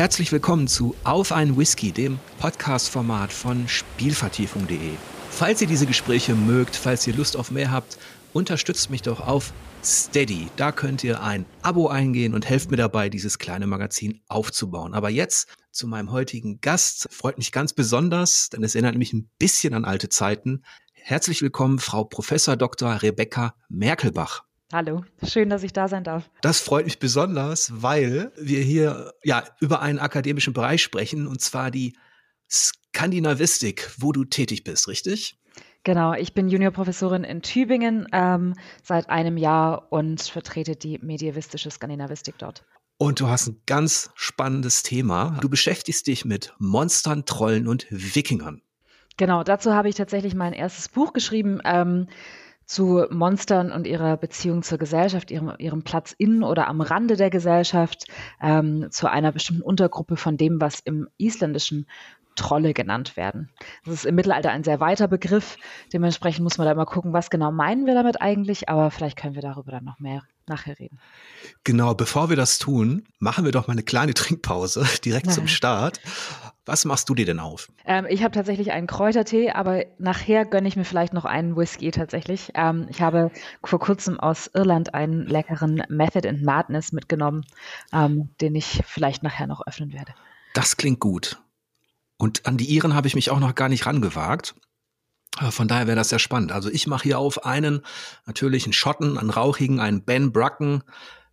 Herzlich willkommen zu Auf ein Whisky, dem Podcast-Format von Spielvertiefung.de. Falls ihr diese Gespräche mögt, falls ihr Lust auf mehr habt, unterstützt mich doch auf Steady. Da könnt ihr ein Abo eingehen und helft mir dabei, dieses kleine Magazin aufzubauen. Aber jetzt zu meinem heutigen Gast. Freut mich ganz besonders, denn es erinnert mich ein bisschen an alte Zeiten. Herzlich willkommen, Frau Professor Dr. Rebecca Merkelbach. Hallo, schön, dass ich da sein darf. Das freut mich besonders, weil wir hier ja über einen akademischen Bereich sprechen, und zwar die Skandinavistik, wo du tätig bist, richtig? Genau, ich bin Juniorprofessorin in Tübingen ähm, seit einem Jahr und vertrete die medievistische Skandinavistik dort. Und du hast ein ganz spannendes Thema. Du beschäftigst dich mit Monstern, Trollen und Wikingern. Genau, dazu habe ich tatsächlich mein erstes Buch geschrieben. Ähm, zu Monstern und ihrer Beziehung zur Gesellschaft, ihrem, ihrem Platz in oder am Rande der Gesellschaft, ähm, zu einer bestimmten Untergruppe von dem, was im Isländischen Trolle genannt werden. Das ist im Mittelalter ein sehr weiter Begriff. Dementsprechend muss man da mal gucken, was genau meinen wir damit eigentlich. Aber vielleicht können wir darüber dann noch mehr nachher reden. Genau, bevor wir das tun, machen wir doch mal eine kleine Trinkpause direkt zum Start. Was machst du dir denn auf? Ähm, ich habe tatsächlich einen Kräutertee, aber nachher gönne ich mir vielleicht noch einen Whisky tatsächlich. Ähm, ich habe vor kurzem aus Irland einen leckeren Method and Madness mitgenommen, ähm, den ich vielleicht nachher noch öffnen werde. Das klingt gut. Und an die Iren habe ich mich auch noch gar nicht rangewagt. Von daher wäre das sehr spannend. Also ich mache hier auf einen natürlich einen Schotten, einen rauchigen, einen Ben Brucken,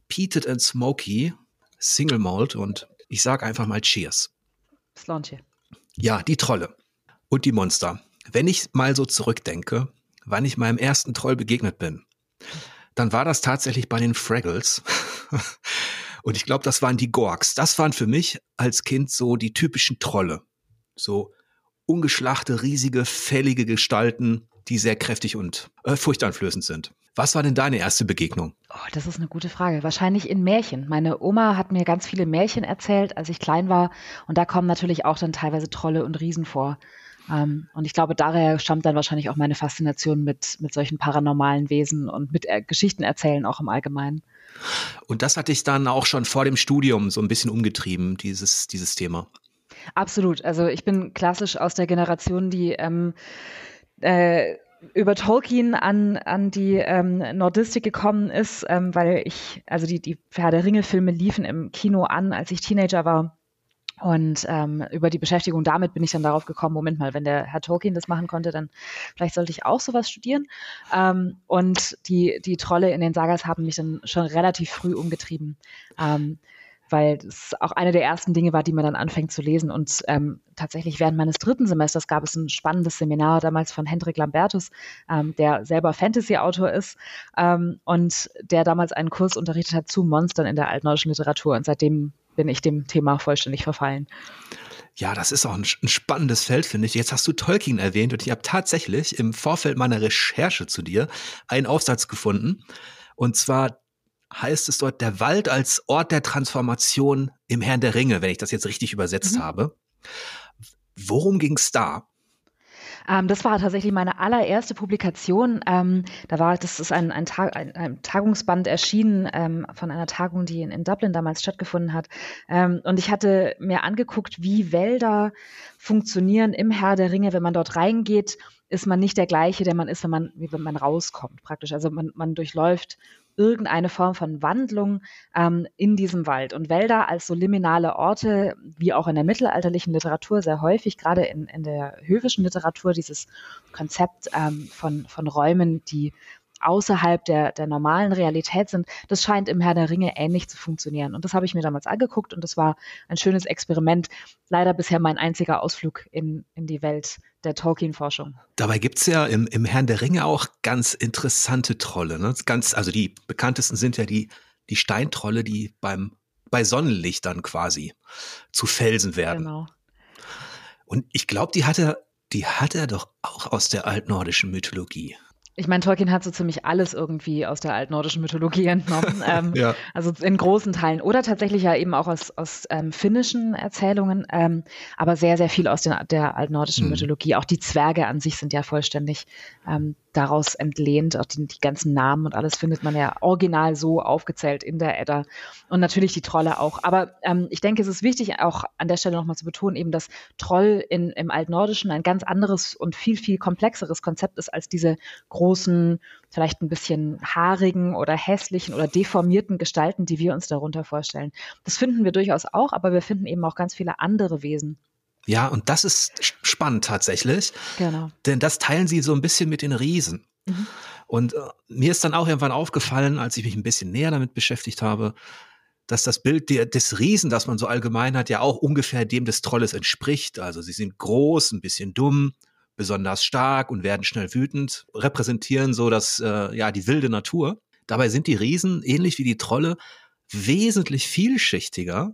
Peated and Smoky, Single Malt und ich sage einfach mal Cheers. Slantje. Ja, die Trolle und die Monster. Wenn ich mal so zurückdenke, wann ich meinem ersten Troll begegnet bin, dann war das tatsächlich bei den Fraggles. und ich glaube, das waren die Gorks. Das waren für mich als Kind so die typischen Trolle. So ungeschlachte, riesige, fällige Gestalten, die sehr kräftig und äh, furchteinflößend sind. Was war denn deine erste Begegnung? Oh, das ist eine gute Frage. Wahrscheinlich in Märchen. Meine Oma hat mir ganz viele Märchen erzählt, als ich klein war. Und da kommen natürlich auch dann teilweise Trolle und Riesen vor. Ähm, und ich glaube, daher stammt dann wahrscheinlich auch meine Faszination mit, mit solchen paranormalen Wesen und mit äh, Geschichten erzählen auch im Allgemeinen. Und das hat dich dann auch schon vor dem Studium so ein bisschen umgetrieben, dieses, dieses Thema. Absolut. Also ich bin klassisch aus der Generation, die ähm, äh, über Tolkien an, an die ähm, Nordistik gekommen ist, ähm, weil ich, also die, die Herr der Ringe-Filme liefen im Kino an, als ich Teenager war. Und ähm, über die Beschäftigung damit bin ich dann darauf gekommen, Moment mal, wenn der Herr Tolkien das machen konnte, dann vielleicht sollte ich auch sowas studieren. Ähm, und die, die Trolle in den Sagas haben mich dann schon relativ früh umgetrieben. Ähm, weil es auch eine der ersten Dinge war, die man dann anfängt zu lesen. Und ähm, tatsächlich während meines dritten Semesters gab es ein spannendes Seminar damals von Hendrik Lambertus, ähm, der selber Fantasy-Autor ist ähm, und der damals einen Kurs unterrichtet hat zu Monstern in der altnordischen Literatur. Und seitdem bin ich dem Thema vollständig verfallen. Ja, das ist auch ein, ein spannendes Feld, finde ich. Jetzt hast du Tolkien erwähnt und ich habe tatsächlich im Vorfeld meiner Recherche zu dir einen Aufsatz gefunden. Und zwar heißt es dort der Wald als Ort der Transformation im Herrn der Ringe, wenn ich das jetzt richtig übersetzt mhm. habe. Worum ging es da? Ähm, das war tatsächlich meine allererste Publikation. Ähm, da war, das ist ein, ein, Tag, ein, ein Tagungsband erschienen ähm, von einer Tagung, die in, in Dublin damals stattgefunden hat. Ähm, und ich hatte mir angeguckt, wie Wälder funktionieren im Herr der Ringe, wenn man dort reingeht ist man nicht der gleiche, der man ist, wenn man, wie wenn man rauskommt, praktisch. Also man, man durchläuft irgendeine Form von Wandlung ähm, in diesem Wald. Und Wälder als so liminale Orte, wie auch in der mittelalterlichen Literatur sehr häufig, gerade in, in der höfischen Literatur, dieses Konzept ähm, von, von Räumen, die außerhalb der, der normalen Realität sind, das scheint im Herr der Ringe ähnlich zu funktionieren. Und das habe ich mir damals angeguckt und das war ein schönes Experiment. Leider bisher mein einziger Ausflug in, in die Welt der Tolkien-Forschung. Dabei gibt's ja im, im Herrn der Ringe auch ganz interessante Trolle. Ne? Ganz, also die bekanntesten sind ja die, die Steintrolle, die beim, bei Sonnenlicht dann quasi zu Felsen werden. Genau. Und ich glaube, die hat er, die hat er doch auch aus der altnordischen Mythologie. Ich meine, Tolkien hat so ziemlich alles irgendwie aus der altnordischen Mythologie entnommen. ähm, ja. Also in großen Teilen. Oder tatsächlich ja eben auch aus, aus ähm, finnischen Erzählungen, ähm, aber sehr, sehr viel aus den, der altnordischen mhm. Mythologie. Auch die Zwerge an sich sind ja vollständig ähm, daraus entlehnt. Auch die, die, ganzen Namen und alles findet man ja original so aufgezählt in der Edda. Und natürlich die Trolle auch. Aber ähm, ich denke, es ist wichtig, auch an der Stelle nochmal zu betonen, eben, dass Troll in, im Altnordischen ein ganz anderes und viel, viel komplexeres Konzept ist als diese großen, vielleicht ein bisschen haarigen oder hässlichen oder deformierten Gestalten, die wir uns darunter vorstellen. Das finden wir durchaus auch, aber wir finden eben auch ganz viele andere Wesen. Ja, und das ist spannend tatsächlich. Genau. Denn das teilen sie so ein bisschen mit den Riesen. Mhm. Und äh, mir ist dann auch irgendwann aufgefallen, als ich mich ein bisschen näher damit beschäftigt habe, dass das Bild der, des Riesen, das man so allgemein hat, ja auch ungefähr dem des Trolles entspricht. Also sie sind groß, ein bisschen dumm, besonders stark und werden schnell wütend, repräsentieren so das, äh, ja, die wilde Natur. Dabei sind die Riesen, ähnlich wie die Trolle, wesentlich vielschichtiger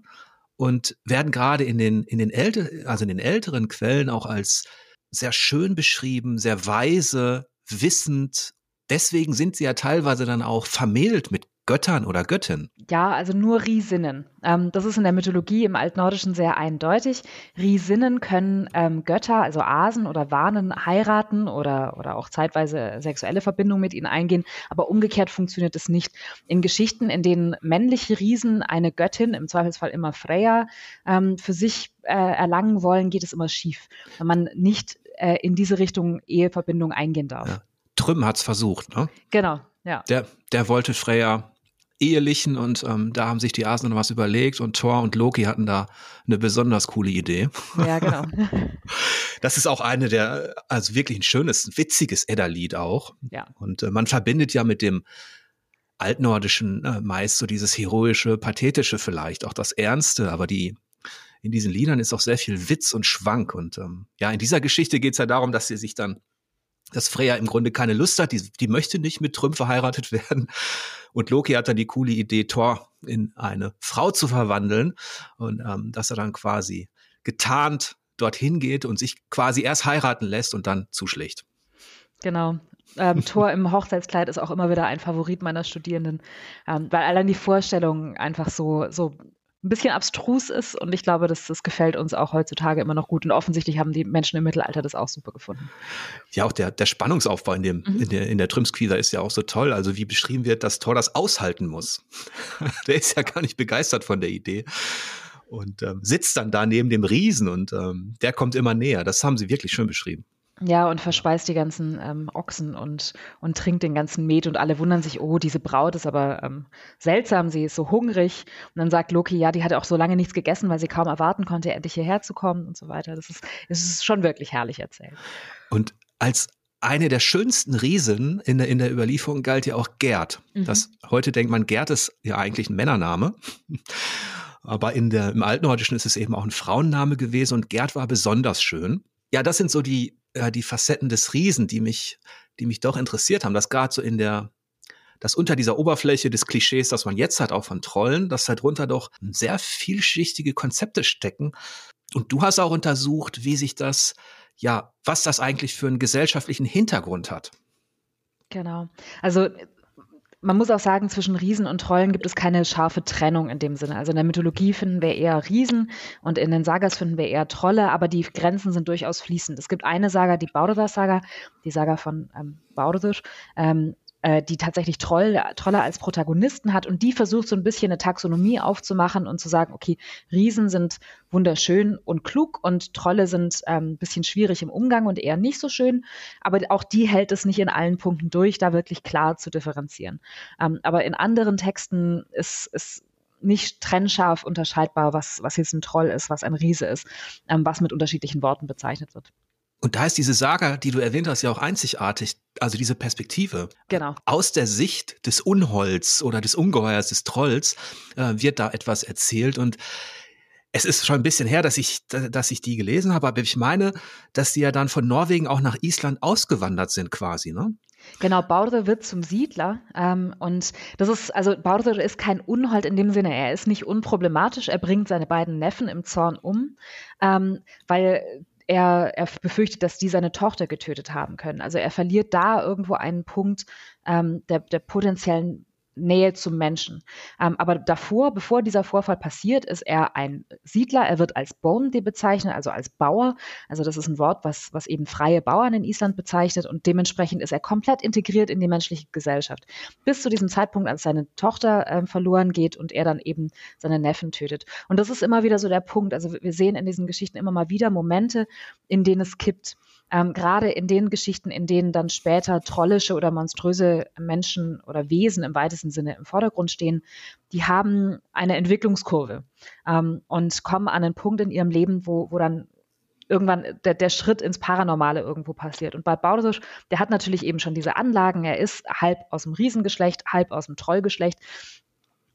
und werden gerade in den, in den älter, also in den älteren Quellen auch als sehr schön beschrieben, sehr weise, wissend. Deswegen sind sie ja teilweise dann auch vermählt mit Göttern oder Göttinnen? Ja, also nur Riesinnen. Ähm, das ist in der Mythologie im Altnordischen sehr eindeutig. Riesinnen können ähm, Götter, also Asen oder Wanen, heiraten oder, oder auch zeitweise sexuelle Verbindungen mit ihnen eingehen, aber umgekehrt funktioniert es nicht. In Geschichten, in denen männliche Riesen eine Göttin, im Zweifelsfall immer Freya, ähm, für sich äh, erlangen wollen, geht es immer schief, wenn man nicht äh, in diese Richtung Eheverbindung eingehen darf. Ja. Trüm hat es versucht, ne? Genau, ja. Der, der wollte Freya ehelichen und ähm, da haben sich die Asen noch was überlegt und Thor und Loki hatten da eine besonders coole Idee. Ja, genau. Das ist auch eine der, also wirklich ein schönes, witziges Edda-Lied auch. Ja. Und äh, man verbindet ja mit dem altnordischen äh, meist so dieses heroische, pathetische vielleicht, auch das Ernste, aber die in diesen Liedern ist auch sehr viel Witz und Schwank und ähm, ja, in dieser Geschichte geht es ja darum, dass sie sich dann dass Freya im Grunde keine Lust hat, die, die möchte nicht mit Trümp verheiratet werden. Und Loki hat dann die coole Idee, Thor in eine Frau zu verwandeln und ähm, dass er dann quasi getarnt dorthin geht und sich quasi erst heiraten lässt und dann zuschlägt. Genau. Ähm, Thor im Hochzeitskleid ist auch immer wieder ein Favorit meiner Studierenden, ähm, weil allein die Vorstellung einfach so, so ein bisschen abstrus ist und ich glaube, dass das gefällt uns auch heutzutage immer noch gut und offensichtlich haben die Menschen im Mittelalter das auch super gefunden. Ja, auch der, der Spannungsaufbau in, dem, mhm. in der, in der Trümsquisa ist ja auch so toll. Also wie beschrieben wird, dass Thor das aushalten muss. der ist ja gar nicht begeistert von der Idee und ähm, sitzt dann da neben dem Riesen und ähm, der kommt immer näher. Das haben sie wirklich schön beschrieben. Ja, und verspeist die ganzen ähm, Ochsen und, und trinkt den ganzen Met und alle wundern sich, oh, diese Braut ist aber ähm, seltsam, sie ist so hungrig. Und dann sagt Loki, ja, die hatte auch so lange nichts gegessen, weil sie kaum erwarten konnte, endlich hierher zu kommen und so weiter. Das ist, das ist schon wirklich herrlich erzählt. Und als eine der schönsten Riesen in der, in der Überlieferung galt ja auch Gerd. Mhm. Das, heute denkt man, Gerd ist ja eigentlich ein Männername. Aber in der, im Altnordischen ist es eben auch ein Frauenname gewesen und Gerd war besonders schön. Ja, das sind so die äh, die Facetten des Riesen, die mich, die mich doch interessiert haben. Das gerade so in der, dass unter dieser Oberfläche des Klischees, das man jetzt hat, auch von Trollen, dass darunter doch sehr vielschichtige Konzepte stecken. Und du hast auch untersucht, wie sich das, ja, was das eigentlich für einen gesellschaftlichen Hintergrund hat. Genau. Also man muss auch sagen, zwischen Riesen und Trollen gibt es keine scharfe Trennung in dem Sinne. Also in der Mythologie finden wir eher Riesen und in den Sagas finden wir eher Trolle, aber die Grenzen sind durchaus fließend. Es gibt eine Saga, die Baudodas-Saga, die Saga von ähm, Baudodur, ähm, äh, die tatsächlich Troll, Trolle als Protagonisten hat und die versucht so ein bisschen eine Taxonomie aufzumachen und zu sagen, okay, Riesen sind wunderschön und klug und Trolle sind ähm, ein bisschen schwierig im Umgang und eher nicht so schön, aber auch die hält es nicht in allen Punkten durch, da wirklich klar zu differenzieren. Ähm, aber in anderen Texten ist, ist nicht trennscharf unterscheidbar, was, was jetzt ein Troll ist, was ein Riese ist, ähm, was mit unterschiedlichen Worten bezeichnet wird. Und da ist diese Saga, die du erwähnt hast, ja auch einzigartig. Also diese Perspektive. Genau. Aus der Sicht des Unholz oder des Ungeheuers, des Trolls, äh, wird da etwas erzählt. Und es ist schon ein bisschen her, dass ich, dass ich die gelesen habe, aber ich meine, dass die ja dann von Norwegen auch nach Island ausgewandert sind quasi, ne? Genau, Bauder wird zum Siedler. Ähm, und das ist, also Bauder ist kein Unhold in dem Sinne, er ist nicht unproblematisch, er bringt seine beiden Neffen im Zorn um, ähm, weil er, er befürchtet, dass die seine Tochter getötet haben können. Also er verliert da irgendwo einen Punkt ähm, der, der potenziellen Nähe zum Menschen. Ähm, aber davor, bevor dieser Vorfall passiert, ist er ein Siedler. Er wird als Bonde bezeichnet, also als Bauer. Also das ist ein Wort, was, was eben freie Bauern in Island bezeichnet und dementsprechend ist er komplett integriert in die menschliche Gesellschaft. Bis zu diesem Zeitpunkt, als seine Tochter äh, verloren geht und er dann eben seine Neffen tötet. Und das ist immer wieder so der Punkt. Also wir sehen in diesen Geschichten immer mal wieder Momente, in denen es kippt ähm, gerade in den Geschichten, in denen dann später trollische oder monströse Menschen oder Wesen im weitesten Sinne im Vordergrund stehen, die haben eine Entwicklungskurve ähm, und kommen an einen Punkt in ihrem Leben, wo, wo dann irgendwann der, der Schritt ins Paranormale irgendwo passiert. Und Bad Baudisch, der hat natürlich eben schon diese Anlagen. Er ist halb aus dem Riesengeschlecht, halb aus dem Trollgeschlecht.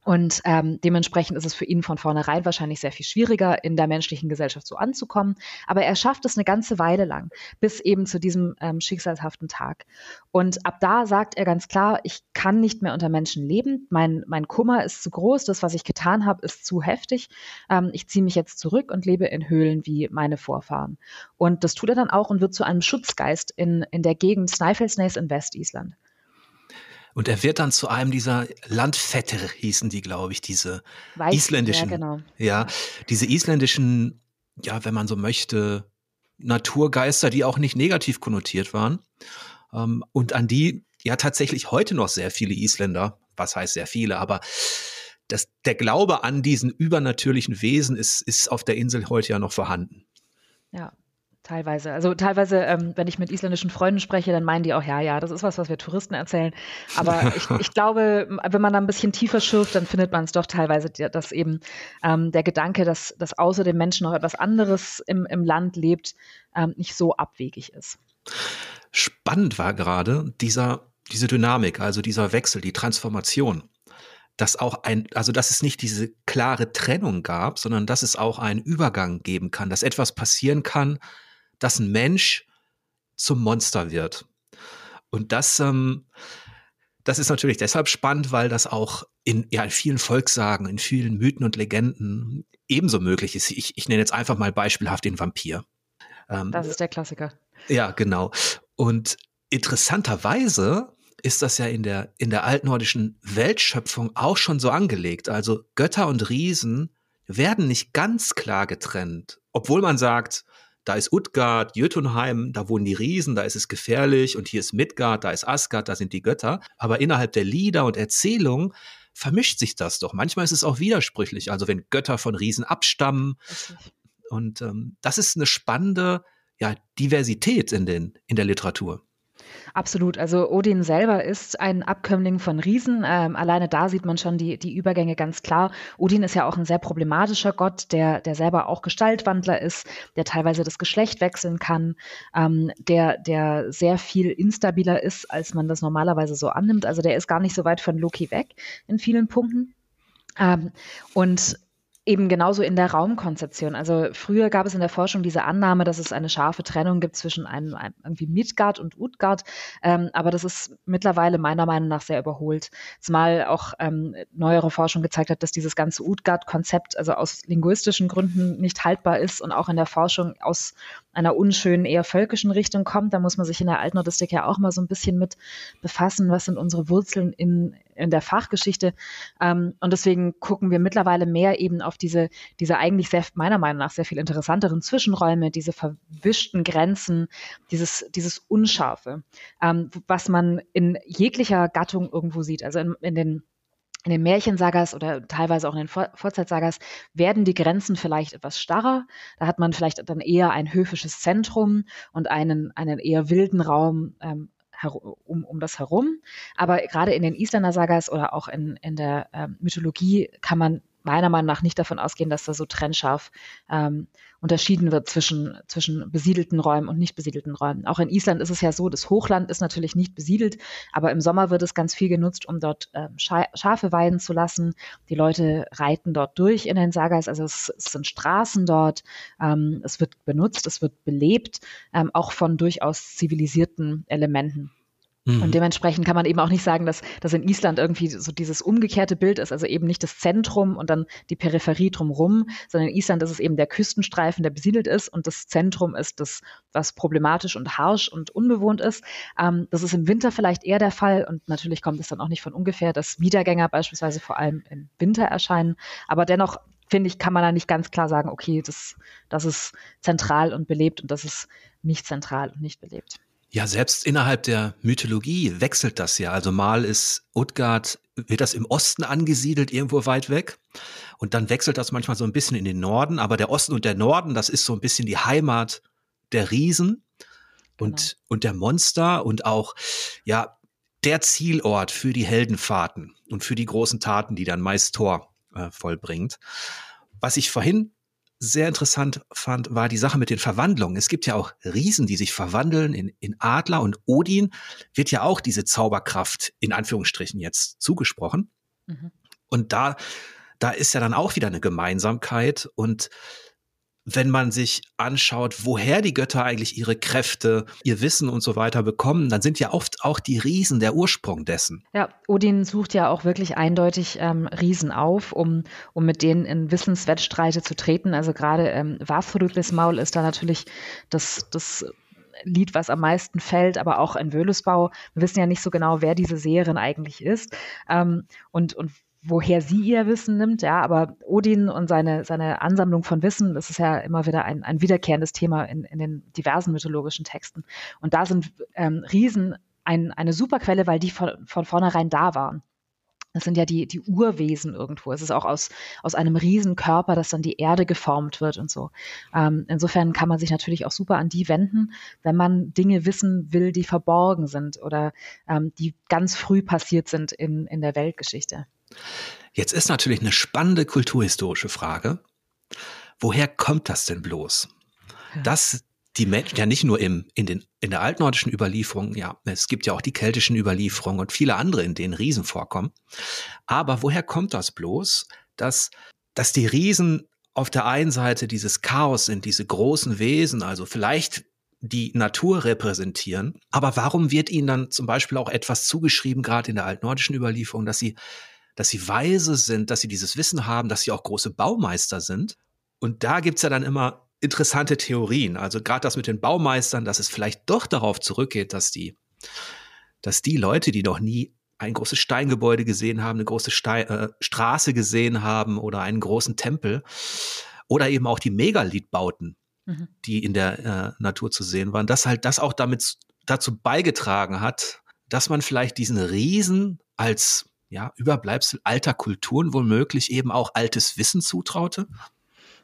Und ähm, dementsprechend ist es für ihn von vornherein wahrscheinlich sehr viel schwieriger, in der menschlichen Gesellschaft so anzukommen. Aber er schafft es eine ganze Weile lang, bis eben zu diesem ähm, schicksalshaften Tag. Und ab da sagt er ganz klar, ich kann nicht mehr unter Menschen leben. Mein, mein Kummer ist zu groß. Das, was ich getan habe, ist zu heftig. Ähm, ich ziehe mich jetzt zurück und lebe in Höhlen wie meine Vorfahren. Und das tut er dann auch und wird zu einem Schutzgeist in, in der Gegend Snæfellsnes in Westisland. Und er wird dann zu einem dieser Landvetter, hießen die, glaube ich, diese Weiß, isländischen. Ja, genau. ja, diese isländischen, ja, wenn man so möchte, Naturgeister, die auch nicht negativ konnotiert waren. Ähm, und an die ja tatsächlich heute noch sehr viele Isländer, was heißt sehr viele, aber das, der Glaube an diesen übernatürlichen Wesen ist, ist auf der Insel heute ja noch vorhanden. Ja, Teilweise. Also teilweise, ähm, wenn ich mit isländischen Freunden spreche, dann meinen die auch, ja, ja, das ist was, was wir Touristen erzählen. Aber ich, ich glaube, wenn man da ein bisschen tiefer schürft, dann findet man es doch teilweise, dass eben ähm, der Gedanke, dass, dass außer dem Menschen noch etwas anderes im, im Land lebt, ähm, nicht so abwegig ist. Spannend war gerade dieser, diese Dynamik, also dieser Wechsel, die Transformation dass auch ein, also dass es nicht diese klare Trennung gab, sondern dass es auch einen Übergang geben kann, dass etwas passieren kann, dass ein Mensch zum Monster wird. Und das, ähm, das ist natürlich deshalb spannend, weil das auch in, ja, in vielen Volkssagen, in vielen Mythen und Legenden ebenso möglich ist. Ich, ich nenne jetzt einfach mal beispielhaft den Vampir. Ähm, das ist der Klassiker. Ja, genau. Und interessanterweise ist das ja in der, in der altnordischen Weltschöpfung auch schon so angelegt. Also Götter und Riesen werden nicht ganz klar getrennt, obwohl man sagt, da ist Utgard, Jötunheim, da wohnen die Riesen, da ist es gefährlich und hier ist Midgard, da ist Asgard, da sind die Götter. Aber innerhalb der Lieder und Erzählungen vermischt sich das doch. Manchmal ist es auch widersprüchlich. Also wenn Götter von Riesen abstammen. Und ähm, das ist eine spannende ja, Diversität in, den, in der Literatur. Absolut. Also Odin selber ist ein Abkömmling von Riesen. Ähm, alleine da sieht man schon die, die Übergänge ganz klar. Odin ist ja auch ein sehr problematischer Gott, der, der selber auch Gestaltwandler ist, der teilweise das Geschlecht wechseln kann, ähm, der, der sehr viel instabiler ist, als man das normalerweise so annimmt. Also der ist gar nicht so weit von Loki weg in vielen Punkten. Ähm, und Eben genauso in der Raumkonzeption. Also früher gab es in der Forschung diese Annahme, dass es eine scharfe Trennung gibt zwischen einem, einem irgendwie Midgard und Utgard, ähm, aber das ist mittlerweile meiner Meinung nach sehr überholt. Zumal auch ähm, neuere Forschung gezeigt hat, dass dieses ganze Utgard-Konzept also aus linguistischen Gründen nicht haltbar ist und auch in der Forschung aus einer unschönen, eher völkischen Richtung kommt. Da muss man sich in der Altnordistik ja auch mal so ein bisschen mit befassen, was sind unsere Wurzeln in, in der Fachgeschichte. Ähm, und deswegen gucken wir mittlerweile mehr eben auf diese, diese eigentlich sehr, meiner Meinung nach sehr viel interessanteren Zwischenräume, diese verwischten Grenzen, dieses, dieses Unscharfe, ähm, was man in jeglicher Gattung irgendwo sieht. Also in, in den in den Märchensagas oder teilweise auch in den Vor Vorzeitsagas werden die Grenzen vielleicht etwas starrer. Da hat man vielleicht dann eher ein höfisches Zentrum und einen, einen eher wilden Raum ähm, um, um das herum. Aber gerade in den Isländer Sagas oder auch in, in der ähm, Mythologie kann man meiner Meinung nach nicht davon ausgehen, dass da so trennscharf ähm, unterschieden wird zwischen, zwischen besiedelten Räumen und nicht besiedelten Räumen. Auch in Island ist es ja so, das Hochland ist natürlich nicht besiedelt, aber im Sommer wird es ganz viel genutzt, um dort ähm, Schafe weiden zu lassen. Die Leute reiten dort durch in den Sagas, also es, es sind Straßen dort, ähm, es wird benutzt, es wird belebt, ähm, auch von durchaus zivilisierten Elementen. Mhm. Und dementsprechend kann man eben auch nicht sagen, dass, dass in Island irgendwie so dieses umgekehrte Bild ist, also eben nicht das Zentrum und dann die Peripherie drumherum, sondern in Island ist es eben der Küstenstreifen, der besiedelt ist und das Zentrum ist das, was problematisch und harsch und unbewohnt ist. Ähm, das ist im Winter vielleicht eher der Fall und natürlich kommt es dann auch nicht von ungefähr, dass Wiedergänger beispielsweise vor allem im Winter erscheinen. Aber dennoch finde ich, kann man da nicht ganz klar sagen, okay, das, das ist zentral und belebt und das ist nicht zentral und nicht belebt. Ja, selbst innerhalb der Mythologie wechselt das ja. Also mal ist Utgard, wird das im Osten angesiedelt, irgendwo weit weg. Und dann wechselt das manchmal so ein bisschen in den Norden. Aber der Osten und der Norden, das ist so ein bisschen die Heimat der Riesen und, genau. und der Monster und auch, ja, der Zielort für die Heldenfahrten und für die großen Taten, die dann meist Thor äh, vollbringt. Was ich vorhin sehr interessant fand, war die Sache mit den Verwandlungen. Es gibt ja auch Riesen, die sich verwandeln in, in Adler und Odin wird ja auch diese Zauberkraft in Anführungsstrichen jetzt zugesprochen. Mhm. Und da, da ist ja dann auch wieder eine Gemeinsamkeit und wenn man sich anschaut, woher die Götter eigentlich ihre Kräfte, ihr Wissen und so weiter bekommen, dann sind ja oft auch die Riesen der Ursprung dessen. Ja, Odin sucht ja auch wirklich eindeutig ähm, Riesen auf, um, um mit denen in Wissenswettstreite zu treten. Also gerade ähm, Vafthrudlis Maul ist da natürlich das, das Lied, was am meisten fällt, aber auch ein Wöhlesbau. Wir wissen ja nicht so genau, wer diese Seherin eigentlich ist. Ähm, und, und woher sie ihr Wissen nimmt, ja, aber Odin und seine, seine Ansammlung von Wissen, das ist ja immer wieder ein, ein wiederkehrendes Thema in, in den diversen mythologischen Texten. Und da sind ähm, Riesen ein, eine super Quelle, weil die von, von vornherein da waren. Das sind ja die, die Urwesen irgendwo. Es ist auch aus, aus einem Riesenkörper, dass dann die Erde geformt wird und so. Ähm, insofern kann man sich natürlich auch super an die wenden, wenn man Dinge wissen will, die verborgen sind oder ähm, die ganz früh passiert sind in, in der Weltgeschichte. Jetzt ist natürlich eine spannende kulturhistorische Frage. Woher kommt das denn bloß? Ja. Dass die Menschen ja nicht nur im, in, den, in der altnordischen Überlieferung, ja, es gibt ja auch die keltischen Überlieferungen und viele andere, in denen Riesen vorkommen. Aber woher kommt das bloß, dass, dass die Riesen auf der einen Seite dieses Chaos sind, diese großen Wesen, also vielleicht die Natur repräsentieren. Aber warum wird ihnen dann zum Beispiel auch etwas zugeschrieben, gerade in der altnordischen Überlieferung, dass sie dass sie weise sind, dass sie dieses Wissen haben, dass sie auch große Baumeister sind. Und da gibt's ja dann immer interessante Theorien. Also gerade das mit den Baumeistern, dass es vielleicht doch darauf zurückgeht, dass die, dass die Leute, die noch nie ein großes Steingebäude gesehen haben, eine große Stein, äh, Straße gesehen haben oder einen großen Tempel oder eben auch die Megalithbauten, mhm. die in der äh, Natur zu sehen waren, dass halt das auch damit dazu beigetragen hat, dass man vielleicht diesen Riesen als ja, Überbleibsel alter Kulturen womöglich eben auch altes Wissen zutraute?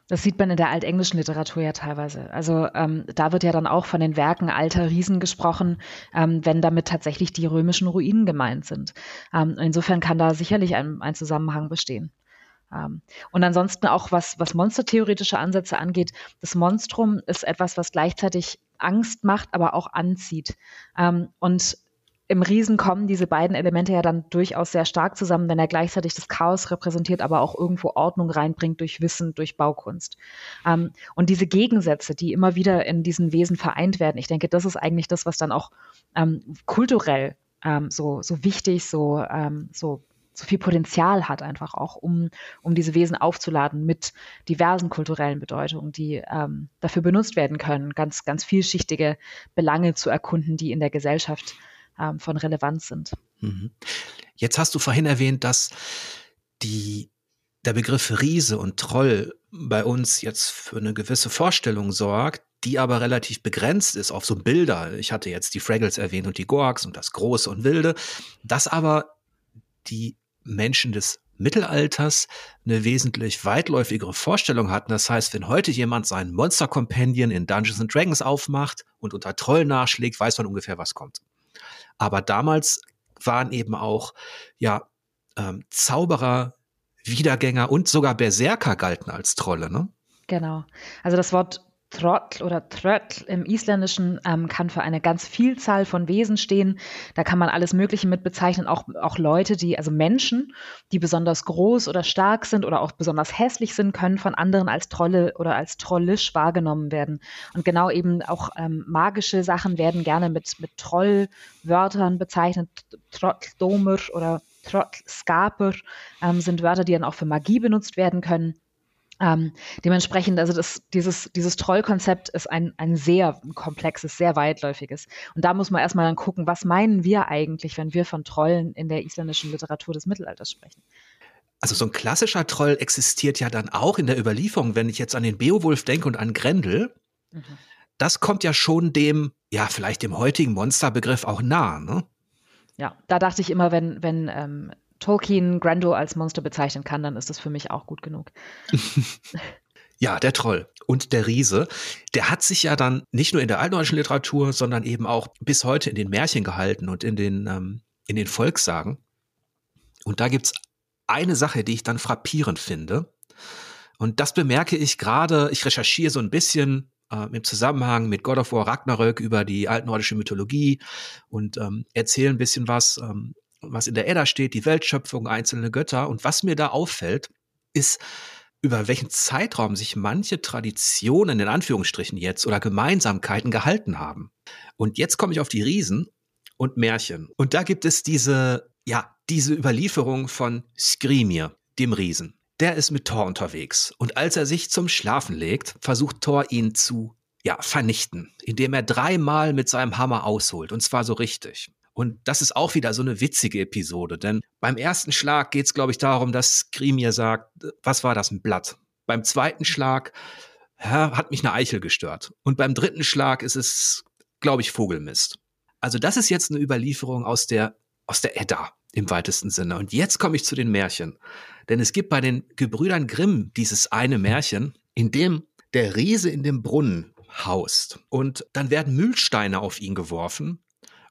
Das sieht man in der altenglischen Literatur ja teilweise. Also ähm, da wird ja dann auch von den Werken alter Riesen gesprochen, ähm, wenn damit tatsächlich die römischen Ruinen gemeint sind. Ähm, insofern kann da sicherlich ein, ein Zusammenhang bestehen. Ähm, und ansonsten auch was, was monstertheoretische Ansätze angeht, das Monstrum ist etwas, was gleichzeitig Angst macht, aber auch anzieht. Ähm, und im Riesen kommen diese beiden Elemente ja dann durchaus sehr stark zusammen, wenn er gleichzeitig das Chaos repräsentiert, aber auch irgendwo Ordnung reinbringt durch Wissen, durch Baukunst. Ähm, und diese Gegensätze, die immer wieder in diesen Wesen vereint werden, ich denke, das ist eigentlich das, was dann auch ähm, kulturell ähm, so, so wichtig, so, ähm, so so viel Potenzial hat, einfach auch, um, um diese Wesen aufzuladen mit diversen kulturellen Bedeutungen, die ähm, dafür benutzt werden können, ganz, ganz vielschichtige Belange zu erkunden, die in der Gesellschaft ähm, von Relevanz sind. Mhm. Jetzt hast du vorhin erwähnt, dass die, der Begriff Riese und Troll bei uns jetzt für eine gewisse Vorstellung sorgt, die aber relativ begrenzt ist auf so Bilder. Ich hatte jetzt die Fraggles erwähnt und die Gorks und das Große und Wilde, dass aber die Menschen des Mittelalters eine wesentlich weitläufigere Vorstellung hatten. Das heißt, wenn heute jemand seinen Monster Companion in Dungeons and Dragons aufmacht und unter Troll nachschlägt, weiß man ungefähr, was kommt. Aber damals waren eben auch, ja, ähm, Zauberer, Wiedergänger und sogar Berserker galten als Trolle, ne? Genau. Also das Wort Trottel oder Tröttl im Isländischen ähm, kann für eine ganz Vielzahl von Wesen stehen. Da kann man alles Mögliche mit bezeichnen, auch, auch Leute, die, also Menschen, die besonders groß oder stark sind oder auch besonders hässlich sind, können von anderen als Trolle oder als trollisch wahrgenommen werden. Und genau eben auch ähm, magische Sachen werden gerne mit, mit Trollwörtern bezeichnet. Trottdomer oder Trottskaper ähm, sind Wörter, die dann auch für Magie benutzt werden können. Ähm, dementsprechend, also das, dieses, dieses Trollkonzept ist ein, ein sehr komplexes, sehr weitläufiges. Und da muss man erstmal dann gucken, was meinen wir eigentlich, wenn wir von Trollen in der isländischen Literatur des Mittelalters sprechen. Also so ein klassischer Troll existiert ja dann auch in der Überlieferung, wenn ich jetzt an den Beowulf denke und an Grendel. Mhm. Das kommt ja schon dem, ja, vielleicht dem heutigen Monsterbegriff auch nah, ne? Ja, da dachte ich immer, wenn, wenn ähm, Tolkien Grendel als Monster bezeichnen kann, dann ist das für mich auch gut genug. Ja, der Troll und der Riese, der hat sich ja dann nicht nur in der altnordischen Literatur, sondern eben auch bis heute in den Märchen gehalten und in den, ähm, in den Volkssagen. Und da gibt's eine Sache, die ich dann frappierend finde. Und das bemerke ich gerade, ich recherchiere so ein bisschen äh, im Zusammenhang mit God of War Ragnarök über die altnordische Mythologie und ähm, erzähle ein bisschen was ähm, was in der Edda steht, die Weltschöpfung, einzelne Götter. Und was mir da auffällt, ist, über welchen Zeitraum sich manche Traditionen in Anführungsstrichen jetzt oder Gemeinsamkeiten gehalten haben. Und jetzt komme ich auf die Riesen und Märchen. Und da gibt es diese, ja, diese Überlieferung von Skrimir, dem Riesen. Der ist mit Thor unterwegs. Und als er sich zum Schlafen legt, versucht Thor ihn zu, ja, vernichten, indem er dreimal mit seinem Hammer ausholt. Und zwar so richtig. Und das ist auch wieder so eine witzige Episode, denn beim ersten Schlag geht es, glaube ich, darum, dass Skrimir sagt, was war das, ein Blatt? Beim zweiten Schlag ja, hat mich eine Eichel gestört. Und beim dritten Schlag ist es, glaube ich, Vogelmist. Also das ist jetzt eine Überlieferung aus der, aus der Edda im weitesten Sinne. Und jetzt komme ich zu den Märchen. Denn es gibt bei den Gebrüdern Grimm dieses eine Märchen, in dem der Riese in dem Brunnen haust. Und dann werden Mühlsteine auf ihn geworfen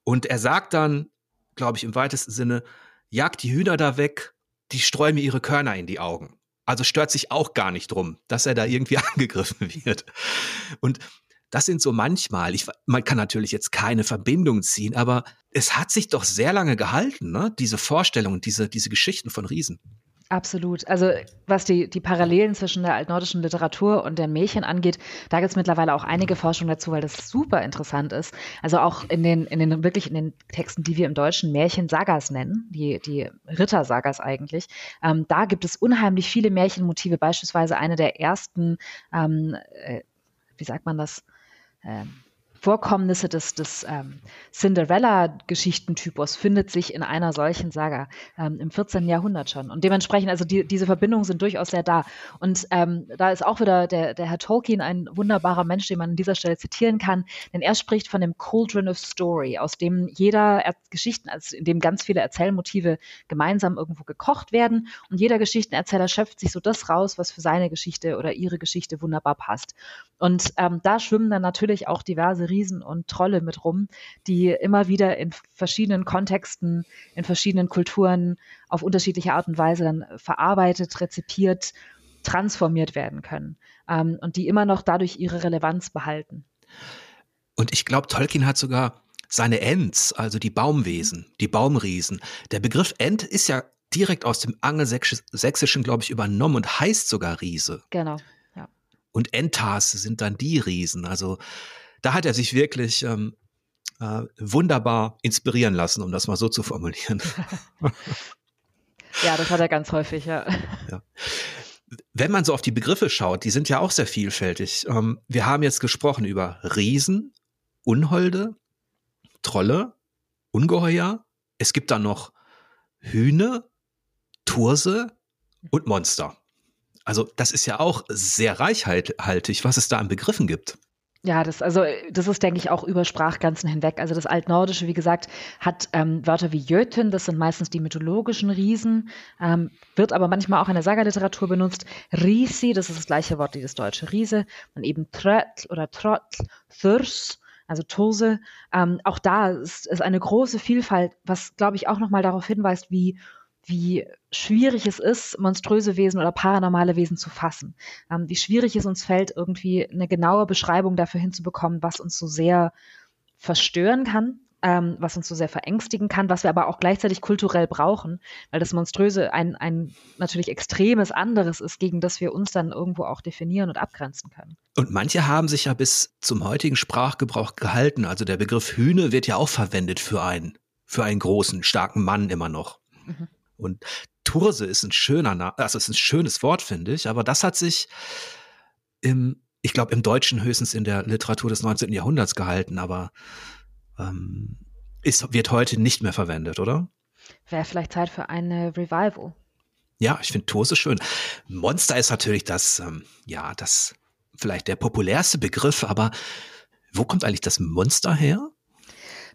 und er sagt dann, glaube ich, im weitesten Sinne, jagt die Hühner da weg, die streuen mir ihre Körner in die Augen. Also stört sich auch gar nicht drum, dass er da irgendwie angegriffen wird. Und das sind so manchmal, ich, man kann natürlich jetzt keine Verbindung ziehen, aber es hat sich doch sehr lange gehalten, ne? diese Vorstellungen, diese, diese Geschichten von Riesen. Absolut. Also was die, die Parallelen zwischen der altnordischen Literatur und den Märchen angeht, da gibt es mittlerweile auch einige Forschung dazu, weil das super interessant ist. Also auch in den, in den wirklich in den Texten, die wir im Deutschen Märchen-Sagas nennen, die, die Ritter-Sagas eigentlich, ähm, da gibt es unheimlich viele Märchenmotive, beispielsweise eine der ersten, ähm, äh, wie sagt man das? Ähm, Vorkommnisse des, des ähm, Cinderella-Geschichtentypus findet sich in einer solchen Saga ähm, im 14. Jahrhundert schon. Und dementsprechend, also die, diese Verbindungen sind durchaus sehr da. Und ähm, da ist auch wieder der, der Herr Tolkien ein wunderbarer Mensch, den man an dieser Stelle zitieren kann, denn er spricht von dem Cauldron of Story, aus dem jeder er Geschichten, also in dem ganz viele Erzählmotive gemeinsam irgendwo gekocht werden und jeder Geschichtenerzähler schöpft sich so das raus, was für seine Geschichte oder ihre Geschichte wunderbar passt. Und ähm, da schwimmen dann natürlich auch diverse Riesen und Trolle mit rum, die immer wieder in verschiedenen Kontexten, in verschiedenen Kulturen auf unterschiedliche Art und Weise dann verarbeitet, rezipiert, transformiert werden können ähm, und die immer noch dadurch ihre Relevanz behalten. Und ich glaube, Tolkien hat sogar seine Ents, also die Baumwesen, die Baumriesen. Der Begriff Ent ist ja direkt aus dem Angelsächsischen, glaube ich, übernommen und heißt sogar Riese. Genau. Ja. Und Entas sind dann die Riesen. Also da hat er sich wirklich ähm, äh, wunderbar inspirieren lassen, um das mal so zu formulieren. ja, das hat er ganz häufig, ja. ja. Wenn man so auf die Begriffe schaut, die sind ja auch sehr vielfältig. Ähm, wir haben jetzt gesprochen über Riesen, Unholde, Trolle, Ungeheuer. Es gibt dann noch Hühne, Turse und Monster. Also das ist ja auch sehr reichhaltig, was es da an Begriffen gibt. Ja, das, also, das ist, denke ich, auch über Sprachgrenzen hinweg. Also das Altnordische, wie gesagt, hat ähm, Wörter wie Jötun, das sind meistens die mythologischen Riesen, ähm, wird aber manchmal auch in der Saga-Literatur benutzt. Risi, das ist das gleiche Wort wie das deutsche Riese. Und eben Trötl oder Trotl, Thurs, also Tose. Ähm, auch da ist, ist eine große Vielfalt, was, glaube ich, auch nochmal darauf hinweist, wie wie schwierig es ist, monströse Wesen oder paranormale Wesen zu fassen. Ähm, wie schwierig es uns fällt, irgendwie eine genaue Beschreibung dafür hinzubekommen, was uns so sehr verstören kann, ähm, was uns so sehr verängstigen kann, was wir aber auch gleichzeitig kulturell brauchen, weil das Monströse ein, ein natürlich extremes anderes ist, gegen das wir uns dann irgendwo auch definieren und abgrenzen können. Und manche haben sich ja bis zum heutigen Sprachgebrauch gehalten. Also der Begriff Hühne wird ja auch verwendet für einen, für einen großen, starken Mann immer noch. Mhm. Und Turse ist ein schöner, Na also ist ein schönes Wort, finde ich, aber das hat sich im, ich glaube, im Deutschen höchstens in der Literatur des 19. Jahrhunderts gehalten, aber ähm, ist, wird heute nicht mehr verwendet, oder? Wäre vielleicht Zeit für eine Revival. Ja, ich finde Tose schön. Monster ist natürlich das, ähm, ja, das vielleicht der populärste Begriff, aber wo kommt eigentlich das Monster her?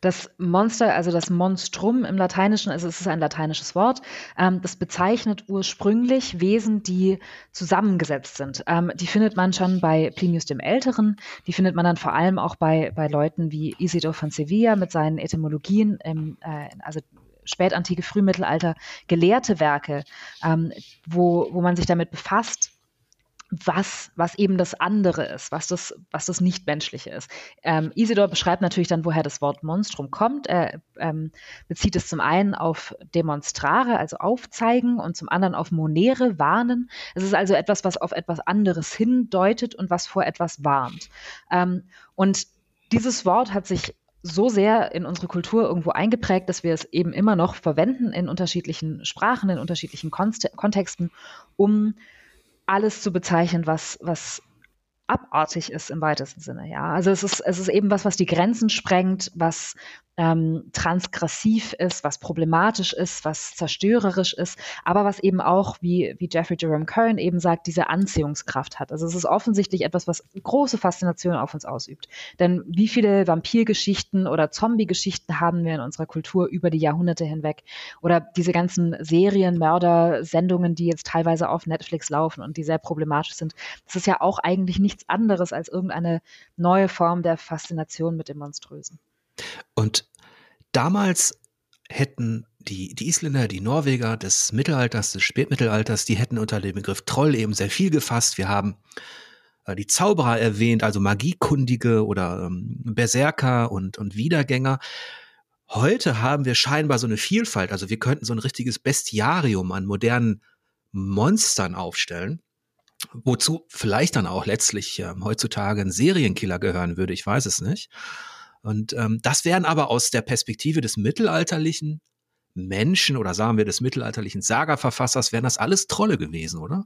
Das Monster, also das Monstrum im Lateinischen, also es ist ein lateinisches Wort, ähm, das bezeichnet ursprünglich Wesen, die zusammengesetzt sind. Ähm, die findet man schon bei Plinius dem Älteren, die findet man dann vor allem auch bei, bei Leuten wie Isidor von Sevilla mit seinen Etymologien, im, äh, also spätantike, Frühmittelalter, gelehrte Werke, ähm, wo, wo man sich damit befasst, was, was eben das andere ist, was das, was das Nichtmenschliche ist. Ähm, Isidor beschreibt natürlich dann, woher das Wort Monstrum kommt. Er ähm, bezieht es zum einen auf demonstrare, also aufzeigen, und zum anderen auf monere, warnen. Es ist also etwas, was auf etwas anderes hindeutet und was vor etwas warnt. Ähm, und dieses Wort hat sich so sehr in unsere Kultur irgendwo eingeprägt, dass wir es eben immer noch verwenden in unterschiedlichen Sprachen, in unterschiedlichen Kontexten, um alles zu bezeichnen, was, was abartig ist im weitesten Sinne, ja. Also es ist, es ist eben was, was die Grenzen sprengt, was ähm, transgressiv ist, was problematisch ist, was zerstörerisch ist, aber was eben auch, wie, wie Jeffrey Jerome Kern eben sagt, diese Anziehungskraft hat. Also es ist offensichtlich etwas, was große Faszination auf uns ausübt. Denn wie viele Vampirgeschichten oder Zombie-Geschichten haben wir in unserer Kultur über die Jahrhunderte hinweg? Oder diese ganzen Serien, Mörder, Sendungen, die jetzt teilweise auf Netflix laufen und die sehr problematisch sind. Das ist ja auch eigentlich nichts anderes als irgendeine neue Form der Faszination mit dem Monströsen. Und damals hätten die, die Isländer, die Norweger des Mittelalters, des Spätmittelalters, die hätten unter dem Begriff Troll eben sehr viel gefasst. Wir haben äh, die Zauberer erwähnt, also Magiekundige oder ähm, Berserker und, und Wiedergänger. Heute haben wir scheinbar so eine Vielfalt, also wir könnten so ein richtiges Bestiarium an modernen Monstern aufstellen, wozu vielleicht dann auch letztlich äh, heutzutage ein Serienkiller gehören würde, ich weiß es nicht. Und ähm, das wären aber aus der Perspektive des mittelalterlichen Menschen oder sagen wir des mittelalterlichen Saga-Verfassers, wären das alles Trolle gewesen, oder?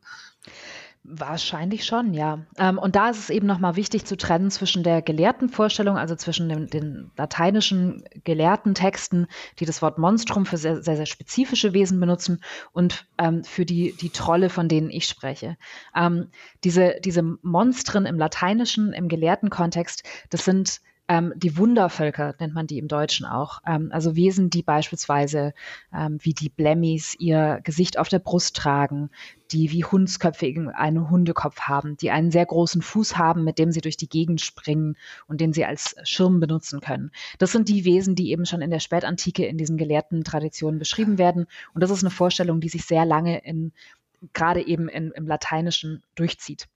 Wahrscheinlich schon, ja. Ähm, und da ist es eben nochmal wichtig zu trennen zwischen der gelehrten Vorstellung, also zwischen den, den, lateinischen gelehrten Texten, die das Wort Monstrum für sehr, sehr, sehr spezifische Wesen benutzen und ähm, für die, die Trolle, von denen ich spreche. Ähm, diese, diese Monstren im lateinischen, im gelehrten Kontext, das sind ähm, die Wundervölker nennt man die im Deutschen auch. Ähm, also Wesen, die beispielsweise ähm, wie die Blemmies ihr Gesicht auf der Brust tragen, die wie Hundsköpfe einen Hundekopf haben, die einen sehr großen Fuß haben, mit dem sie durch die Gegend springen und den sie als Schirm benutzen können. Das sind die Wesen, die eben schon in der Spätantike in diesen gelehrten Traditionen beschrieben werden. Und das ist eine Vorstellung, die sich sehr lange in gerade eben in, im Lateinischen durchzieht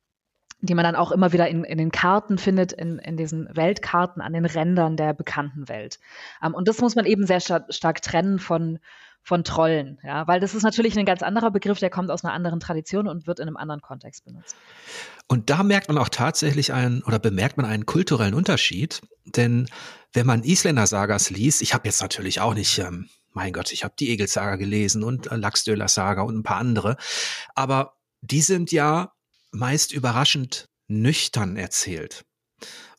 die man dann auch immer wieder in, in den Karten findet, in, in diesen Weltkarten an den Rändern der bekannten Welt. Ähm, und das muss man eben sehr star stark trennen von, von Trollen, ja, weil das ist natürlich ein ganz anderer Begriff, der kommt aus einer anderen Tradition und wird in einem anderen Kontext benutzt. Und da merkt man auch tatsächlich einen oder bemerkt man einen kulturellen Unterschied, denn wenn man Isländer-Sagas liest, ich habe jetzt natürlich auch nicht, ähm, mein Gott, ich habe die Egel-Saga gelesen und äh, Laxdöler-Saga und ein paar andere, aber die sind ja meist überraschend nüchtern erzählt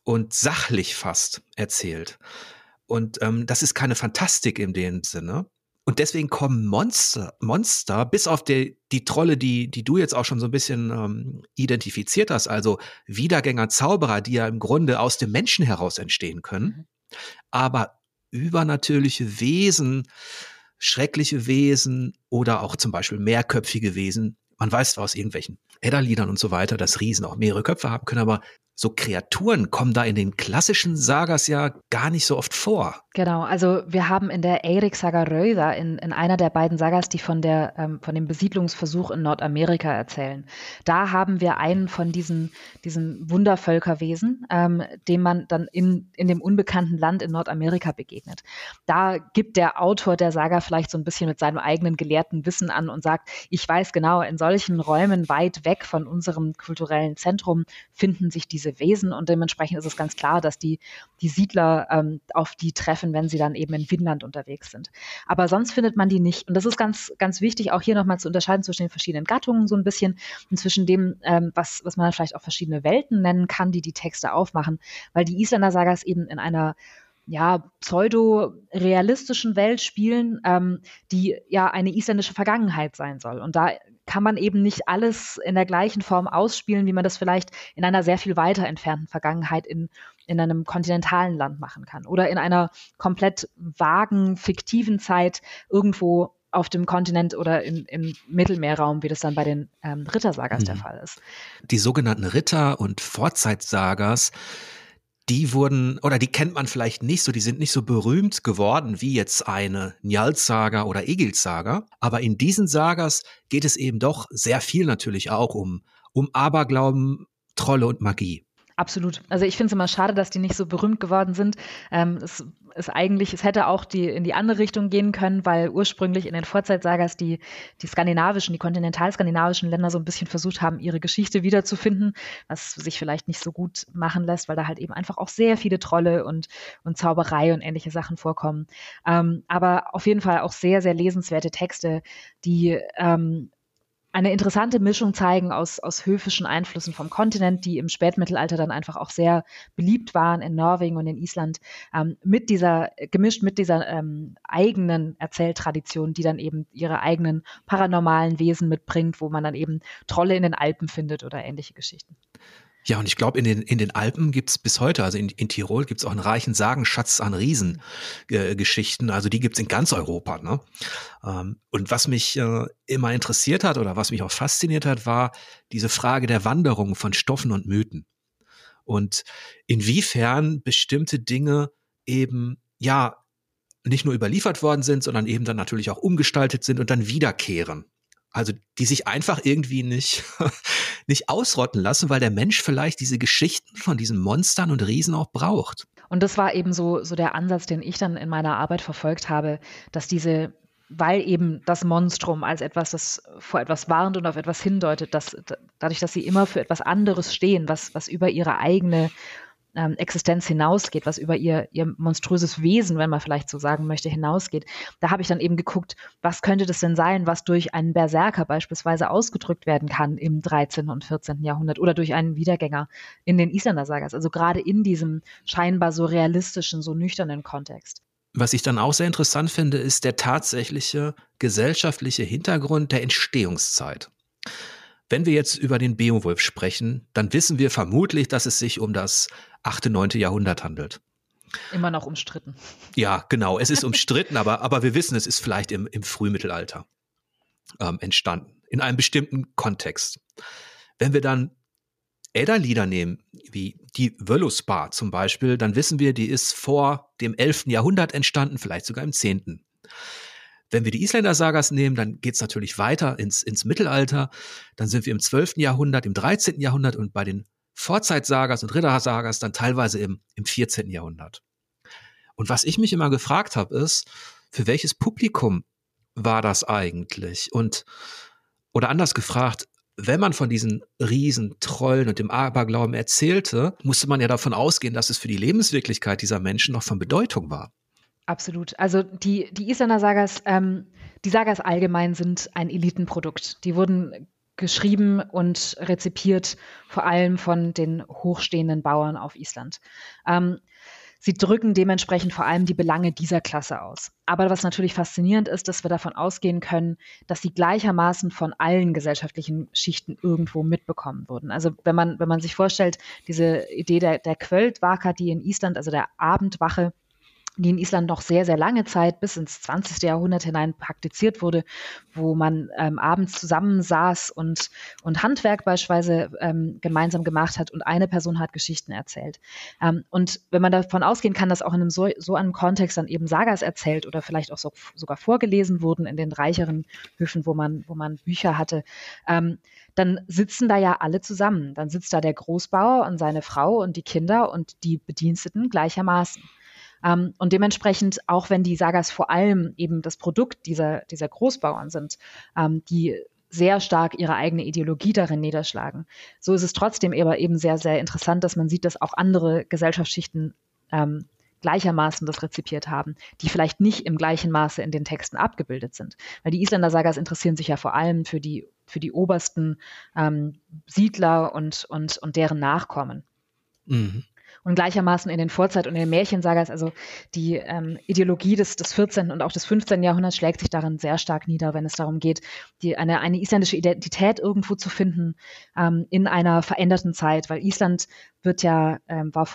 und sachlich fast erzählt. Und ähm, das ist keine Fantastik in dem Sinne. Und deswegen kommen Monster, Monster, bis auf die, die Trolle, die, die du jetzt auch schon so ein bisschen ähm, identifiziert hast, also Wiedergänger, Zauberer, die ja im Grunde aus dem Menschen heraus entstehen können. Mhm. Aber übernatürliche Wesen, schreckliche Wesen oder auch zum Beispiel mehrköpfige Wesen, man weiß aus irgendwelchen Edda-Liedern und so weiter, dass Riesen auch mehrere Köpfe haben können, aber so Kreaturen kommen da in den klassischen Sagas ja gar nicht so oft vor. Genau, also wir haben in der Eirik Saga Röða, in, in einer der beiden Sagas, die von, der, ähm, von dem Besiedlungsversuch in Nordamerika erzählen, da haben wir einen von diesen, diesen Wundervölkerwesen, ähm, dem man dann in, in dem unbekannten Land in Nordamerika begegnet. Da gibt der Autor der Saga vielleicht so ein bisschen mit seinem eigenen gelehrten Wissen an und sagt, ich weiß genau, in solchen Räumen weit weg von unserem kulturellen Zentrum finden sich diese Wesen und dementsprechend ist es ganz klar, dass die, die Siedler ähm, auf die treffen treffen, wenn sie dann eben in Finnland unterwegs sind. Aber sonst findet man die nicht. Und das ist ganz, ganz wichtig, auch hier nochmal zu unterscheiden zwischen den verschiedenen Gattungen so ein bisschen und zwischen dem, ähm, was, was man dann vielleicht auch verschiedene Welten nennen kann, die die Texte aufmachen. Weil die Isländer-Sagas eben in einer ja, pseudo-realistischen Welt spielen, ähm, die ja eine isländische Vergangenheit sein soll. Und da kann man eben nicht alles in der gleichen Form ausspielen, wie man das vielleicht in einer sehr viel weiter entfernten Vergangenheit in, in einem kontinentalen Land machen kann. Oder in einer komplett vagen, fiktiven Zeit irgendwo auf dem Kontinent oder in, im Mittelmeerraum, wie das dann bei den ähm, Rittersagas mhm. der Fall ist. Die sogenannten Ritter- und Vorzeitsagas die wurden, oder die kennt man vielleicht nicht so, die sind nicht so berühmt geworden wie jetzt eine Njals-Saga oder Egils-Saga. Aber in diesen Sagas geht es eben doch sehr viel natürlich auch um, um Aberglauben, Trolle und Magie. Absolut. Also ich finde es immer schade, dass die nicht so berühmt geworden sind. Ähm, es ist eigentlich, es hätte auch die, in die andere Richtung gehen können, weil ursprünglich in den Vorzeitsagas die, die skandinavischen, die kontinentalskandinavischen Länder so ein bisschen versucht haben, ihre Geschichte wiederzufinden, was sich vielleicht nicht so gut machen lässt, weil da halt eben einfach auch sehr viele Trolle und, und Zauberei und ähnliche Sachen vorkommen. Ähm, aber auf jeden Fall auch sehr, sehr lesenswerte Texte, die ähm, eine interessante Mischung zeigen aus, aus höfischen Einflüssen vom Kontinent, die im Spätmittelalter dann einfach auch sehr beliebt waren in Norwegen und in Island, ähm, mit dieser, gemischt mit dieser ähm, eigenen Erzähltradition, die dann eben ihre eigenen paranormalen Wesen mitbringt, wo man dann eben Trolle in den Alpen findet oder ähnliche Geschichten. Ja, und ich glaube, in den, in den Alpen gibt's bis heute, also in, in Tirol gibt's auch einen reichen Sagenschatz an Riesengeschichten. Äh, also die gibt's in ganz Europa. Ne? Ähm, und was mich äh, immer interessiert hat oder was mich auch fasziniert hat, war diese Frage der Wanderung von Stoffen und Mythen. Und inwiefern bestimmte Dinge eben, ja, nicht nur überliefert worden sind, sondern eben dann natürlich auch umgestaltet sind und dann wiederkehren. Also die sich einfach irgendwie nicht, nicht ausrotten lassen, weil der Mensch vielleicht diese Geschichten von diesen Monstern und Riesen auch braucht. Und das war eben so, so der Ansatz, den ich dann in meiner Arbeit verfolgt habe, dass diese, weil eben das Monstrum als etwas, das vor etwas warnt und auf etwas hindeutet, dass dadurch, dass sie immer für etwas anderes stehen, was, was über ihre eigene ähm, Existenz hinausgeht, was über ihr, ihr monströses Wesen, wenn man vielleicht so sagen möchte, hinausgeht. Da habe ich dann eben geguckt, was könnte das denn sein, was durch einen Berserker beispielsweise ausgedrückt werden kann im 13. und 14. Jahrhundert oder durch einen Wiedergänger in den Isländer-Sagas. Also gerade in diesem scheinbar so realistischen, so nüchternen Kontext. Was ich dann auch sehr interessant finde, ist der tatsächliche gesellschaftliche Hintergrund der Entstehungszeit. Wenn wir jetzt über den Beowulf sprechen, dann wissen wir vermutlich, dass es sich um das 8., 9. Jahrhundert handelt. Immer noch umstritten. Ja, genau. Es ist umstritten, aber, aber wir wissen, es ist vielleicht im, im Frühmittelalter ähm, entstanden, in einem bestimmten Kontext. Wenn wir dann Edda-Lieder nehmen, wie die Völuspar zum Beispiel, dann wissen wir, die ist vor dem 11. Jahrhundert entstanden, vielleicht sogar im 10. Wenn wir die Isländer-Sagas nehmen, dann geht es natürlich weiter ins, ins Mittelalter. Dann sind wir im 12. Jahrhundert, im 13. Jahrhundert und bei den Vorzeitsagas und Rittersagas dann teilweise im, im 14. Jahrhundert. Und was ich mich immer gefragt habe, ist, für welches Publikum war das eigentlich? Und, oder anders gefragt, wenn man von diesen Riesen, Trollen und dem Aberglauben erzählte, musste man ja davon ausgehen, dass es für die Lebenswirklichkeit dieser Menschen noch von Bedeutung war. Absolut. Also die, die Isländer Sagas, ähm, die Sagas allgemein sind ein Elitenprodukt. Die wurden geschrieben und rezipiert vor allem von den hochstehenden Bauern auf Island. Ähm, sie drücken dementsprechend vor allem die Belange dieser Klasse aus. Aber was natürlich faszinierend ist, dass wir davon ausgehen können, dass sie gleichermaßen von allen gesellschaftlichen Schichten irgendwo mitbekommen wurden. Also wenn man, wenn man sich vorstellt, diese Idee der, der Quöldwaka, die in Island, also der Abendwache, die in Island noch sehr, sehr lange Zeit bis ins 20. Jahrhundert hinein praktiziert wurde, wo man ähm, abends zusammensaß und, und Handwerk beispielsweise ähm, gemeinsam gemacht hat und eine Person hat Geschichten erzählt. Ähm, und wenn man davon ausgehen kann, dass auch in einem so, so einem Kontext dann eben Sagas erzählt oder vielleicht auch so, sogar vorgelesen wurden in den reicheren Höfen, wo man, wo man Bücher hatte, ähm, dann sitzen da ja alle zusammen. Dann sitzt da der Großbauer und seine Frau und die Kinder und die Bediensteten gleichermaßen. Ähm, und dementsprechend, auch wenn die Sagas vor allem eben das Produkt dieser, dieser Großbauern sind, ähm, die sehr stark ihre eigene Ideologie darin niederschlagen. So ist es trotzdem aber eben sehr, sehr interessant, dass man sieht, dass auch andere Gesellschaftsschichten ähm, gleichermaßen das rezipiert haben, die vielleicht nicht im gleichen Maße in den Texten abgebildet sind. Weil die Isländer-Sagas interessieren sich ja vor allem für die, für die obersten ähm, Siedler und, und, und deren Nachkommen. Mhm. Und gleichermaßen in den Vorzeit- und in den Märchensagas, also die ähm, Ideologie des, des 14. und auch des 15. Jahrhunderts schlägt sich darin sehr stark nieder, wenn es darum geht, die, eine, eine isländische Identität irgendwo zu finden ähm, in einer veränderten Zeit, weil Island wird ja, ähm, war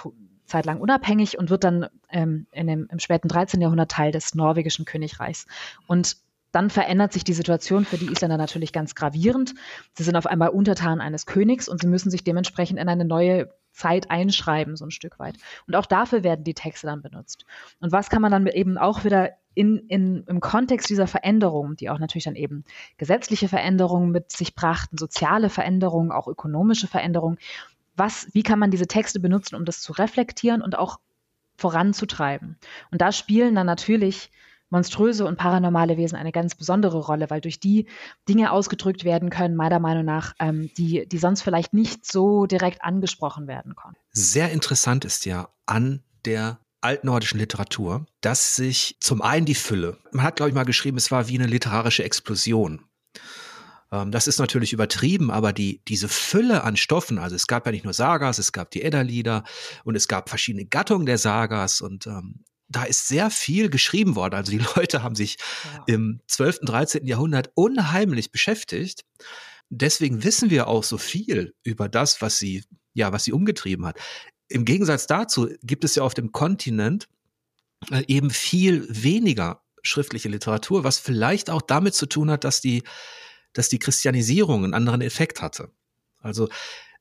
zeitlang unabhängig und wird dann ähm, in dem, im späten 13. Jahrhundert Teil des norwegischen Königreichs. Und dann verändert sich die Situation für die Isländer natürlich ganz gravierend. Sie sind auf einmal Untertan eines Königs und sie müssen sich dementsprechend in eine neue Zeit einschreiben, so ein Stück weit. Und auch dafür werden die Texte dann benutzt. Und was kann man dann eben auch wieder in, in, im Kontext dieser Veränderungen, die auch natürlich dann eben gesetzliche Veränderungen mit sich brachten, soziale Veränderungen, auch ökonomische Veränderungen, was, wie kann man diese Texte benutzen, um das zu reflektieren und auch voranzutreiben? Und da spielen dann natürlich monströse und paranormale Wesen eine ganz besondere Rolle, weil durch die Dinge ausgedrückt werden können, meiner Meinung nach, ähm, die, die sonst vielleicht nicht so direkt angesprochen werden konnten. Sehr interessant ist ja an der altnordischen Literatur, dass sich zum einen die Fülle, man hat, glaube ich, mal geschrieben, es war wie eine literarische Explosion. Ähm, das ist natürlich übertrieben, aber die, diese Fülle an Stoffen, also es gab ja nicht nur Sagas, es gab die Edda-Lieder und es gab verschiedene Gattungen der Sagas und ähm, da ist sehr viel geschrieben worden. Also die Leute haben sich ja. im 12., 13. Jahrhundert unheimlich beschäftigt. Deswegen wissen wir auch so viel über das, was sie, ja, was sie umgetrieben hat. Im Gegensatz dazu gibt es ja auf dem Kontinent äh, eben viel weniger schriftliche Literatur, was vielleicht auch damit zu tun hat, dass die, dass die Christianisierung einen anderen Effekt hatte. Also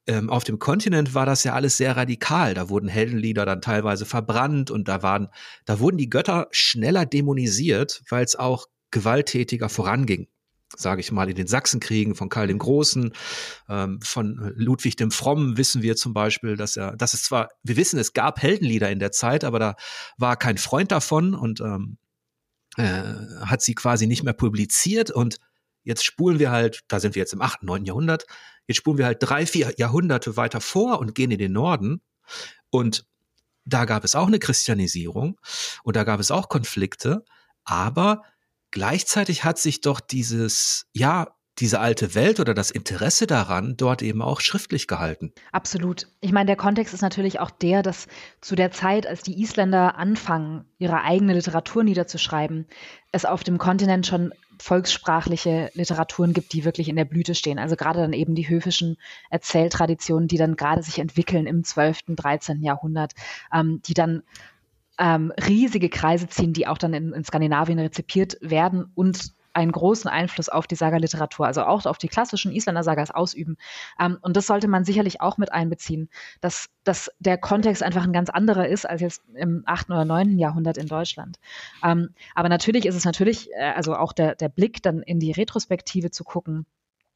ähm, auf dem Kontinent war das ja alles sehr radikal. Da wurden Heldenlieder dann teilweise verbrannt und da waren, da wurden die Götter schneller dämonisiert, weil es auch gewalttätiger voranging sage ich mal, in den Sachsenkriegen von Karl dem Großen, ähm, von Ludwig dem Frommen wissen wir zum Beispiel, dass er, dass es zwar, wir wissen, es gab Heldenlieder in der Zeit, aber da war kein Freund davon und ähm, äh, hat sie quasi nicht mehr publiziert und jetzt spulen wir halt, da sind wir jetzt im 8., 9. Jahrhundert, Jetzt spulen wir halt drei, vier Jahrhunderte weiter vor und gehen in den Norden. Und da gab es auch eine Christianisierung und da gab es auch Konflikte. Aber gleichzeitig hat sich doch dieses, ja, diese alte Welt oder das Interesse daran dort eben auch schriftlich gehalten. Absolut. Ich meine, der Kontext ist natürlich auch der, dass zu der Zeit, als die Isländer anfangen, ihre eigene Literatur niederzuschreiben, es auf dem Kontinent schon volkssprachliche Literaturen gibt, die wirklich in der Blüte stehen. Also gerade dann eben die höfischen Erzähltraditionen, die dann gerade sich entwickeln im 12., 13. Jahrhundert, ähm, die dann ähm, riesige Kreise ziehen, die auch dann in, in Skandinavien rezipiert werden und einen großen Einfluss auf die Saga-Literatur, also auch auf die klassischen Isländer-Sagas ausüben. Ähm, und das sollte man sicherlich auch mit einbeziehen, dass, dass der Kontext einfach ein ganz anderer ist als jetzt im 8. oder 9. Jahrhundert in Deutschland. Ähm, aber natürlich ist es natürlich, äh, also auch der, der Blick dann in die Retrospektive zu gucken,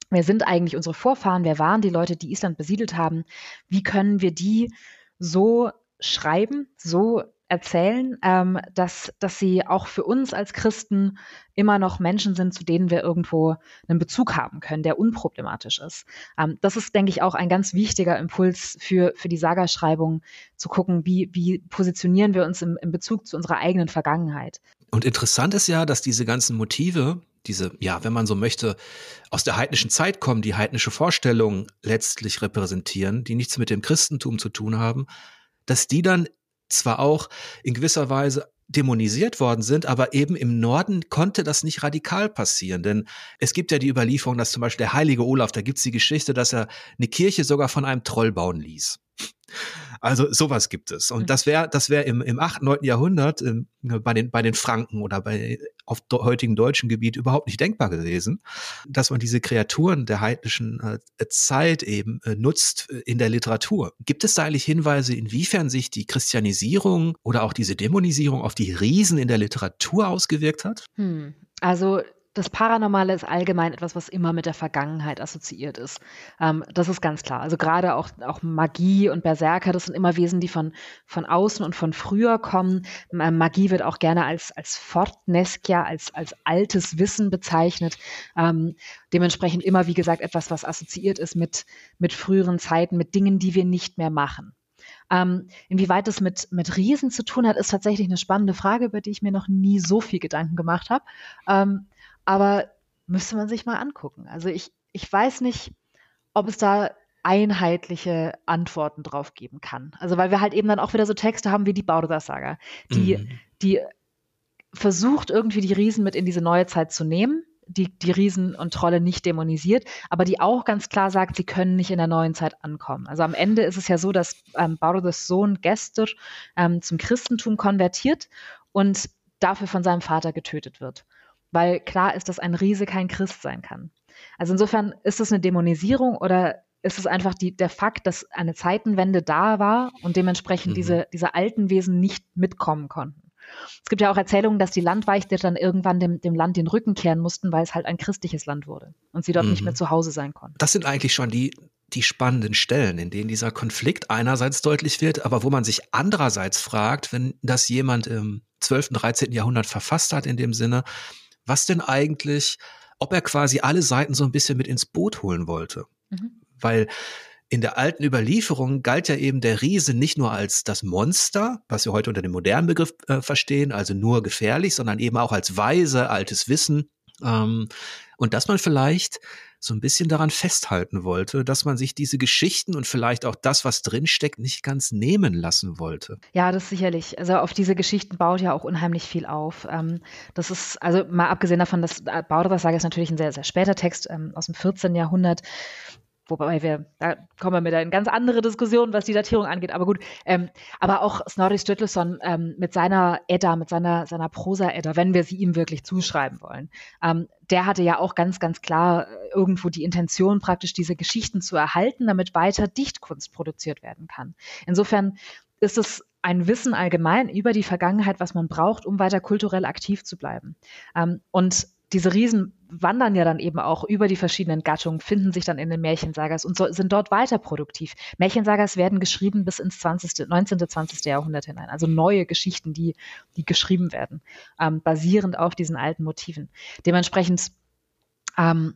wer sind eigentlich unsere Vorfahren, wer waren die Leute, die Island besiedelt haben, wie können wir die so schreiben, so erzählen, ähm, dass, dass sie auch für uns als Christen immer noch Menschen sind, zu denen wir irgendwo einen Bezug haben können, der unproblematisch ist. Ähm, das ist, denke ich, auch ein ganz wichtiger Impuls für, für die Sagerschreibung, zu gucken, wie, wie positionieren wir uns im, im Bezug zu unserer eigenen Vergangenheit. Und interessant ist ja, dass diese ganzen Motive, diese, ja, wenn man so möchte, aus der heidnischen Zeit kommen, die heidnische Vorstellungen letztlich repräsentieren, die nichts mit dem Christentum zu tun haben, dass die dann zwar auch in gewisser Weise dämonisiert worden sind, aber eben im Norden konnte das nicht radikal passieren, denn es gibt ja die Überlieferung, dass zum Beispiel der heilige Olaf, da gibt's die Geschichte, dass er eine Kirche sogar von einem Troll bauen ließ. Also sowas gibt es. Und mhm. das wäre das wäre im, im 8., 9. Jahrhundert ähm, bei, den, bei den Franken oder bei auf heutigen deutschen Gebiet überhaupt nicht denkbar gewesen, dass man diese Kreaturen der heidnischen äh, Zeit eben äh, nutzt äh, in der Literatur. Gibt es da eigentlich Hinweise, inwiefern sich die Christianisierung oder auch diese Dämonisierung auf die Riesen in der Literatur ausgewirkt hat? Hm. Also das Paranormale ist allgemein etwas, was immer mit der Vergangenheit assoziiert ist. Ähm, das ist ganz klar. Also gerade auch, auch Magie und Berserker, das sind immer Wesen, die von, von außen und von früher kommen. Ähm, Magie wird auch gerne als, als Fortneskia, als, als altes Wissen bezeichnet. Ähm, dementsprechend immer, wie gesagt, etwas, was assoziiert ist mit, mit früheren Zeiten, mit Dingen, die wir nicht mehr machen. Ähm, inwieweit das mit, mit Riesen zu tun hat, ist tatsächlich eine spannende Frage, über die ich mir noch nie so viel Gedanken gemacht habe. Ähm, aber müsste man sich mal angucken. Also ich, ich weiß nicht, ob es da einheitliche Antworten drauf geben kann. Also weil wir halt eben dann auch wieder so Texte haben wie die Bauder-Saga, die, mhm. die versucht irgendwie die Riesen mit in diese neue Zeit zu nehmen, die die Riesen und Trolle nicht dämonisiert, aber die auch ganz klar sagt, sie können nicht in der neuen Zeit ankommen. Also am Ende ist es ja so, dass ähm, Baudos Sohn Gester ähm, zum Christentum konvertiert und dafür von seinem Vater getötet wird weil klar ist, dass ein Riese kein Christ sein kann. Also insofern ist es eine Dämonisierung oder ist es einfach die, der Fakt, dass eine Zeitenwende da war und dementsprechend mhm. diese, diese alten Wesen nicht mitkommen konnten. Es gibt ja auch Erzählungen, dass die Landweichte dann irgendwann dem, dem Land den Rücken kehren mussten, weil es halt ein christliches Land wurde und sie dort mhm. nicht mehr mhm. zu Hause sein konnten. Das sind eigentlich schon die, die spannenden Stellen, in denen dieser Konflikt einerseits deutlich wird, aber wo man sich andererseits fragt, wenn das jemand im 12., 13. Jahrhundert verfasst hat, in dem Sinne, was denn eigentlich, ob er quasi alle Seiten so ein bisschen mit ins Boot holen wollte. Mhm. Weil in der alten Überlieferung galt ja eben der Riese nicht nur als das Monster, was wir heute unter dem modernen Begriff äh, verstehen, also nur gefährlich, sondern eben auch als weise, altes Wissen. Ähm, und dass man vielleicht so ein bisschen daran festhalten wollte, dass man sich diese Geschichten und vielleicht auch das, was drinsteckt, nicht ganz nehmen lassen wollte. Ja, das sicherlich. Also auf diese Geschichten baut ja auch unheimlich viel auf. Ähm, das ist, also mal abgesehen davon, dass äh, Bauderer Sage ist natürlich ein sehr, sehr später Text ähm, aus dem 14. Jahrhundert. Wobei wir, da kommen wir mit in ganz andere Diskussionen, was die Datierung angeht. Aber gut, ähm, aber auch Snorri Sturluson ähm, mit seiner Edda, mit seiner, seiner Prosa-Edda, wenn wir sie ihm wirklich zuschreiben wollen, ähm, der hatte ja auch ganz, ganz klar äh, irgendwo die Intention, praktisch diese Geschichten zu erhalten, damit weiter Dichtkunst produziert werden kann. Insofern ist es ein Wissen allgemein über die Vergangenheit, was man braucht, um weiter kulturell aktiv zu bleiben. Ähm, und diese Riesen wandern ja dann eben auch über die verschiedenen Gattungen, finden sich dann in den Märchensagas und so, sind dort weiter produktiv. Märchensagas werden geschrieben bis ins 20., 19., 20. Jahrhundert hinein. Also neue Geschichten, die, die geschrieben werden, ähm, basierend auf diesen alten Motiven. Dementsprechend, ähm,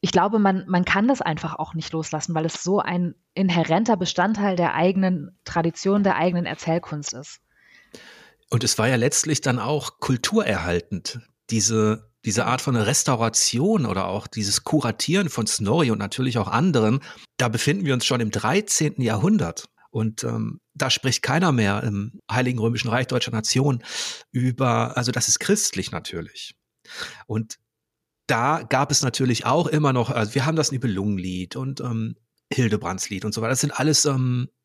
ich glaube, man, man kann das einfach auch nicht loslassen, weil es so ein inhärenter Bestandteil der eigenen Tradition, der eigenen Erzählkunst ist. Und es war ja letztlich dann auch kulturerhaltend, diese diese Art von Restauration oder auch dieses Kuratieren von Snorri und natürlich auch anderen, da befinden wir uns schon im 13. Jahrhundert. Und ähm, da spricht keiner mehr im Heiligen Römischen Reich Deutscher Nation über, also das ist christlich natürlich. Und da gab es natürlich auch immer noch, also wir haben das Nibelungenlied und ähm, Hildebrandslied und so weiter. Das sind alles ähm, äh,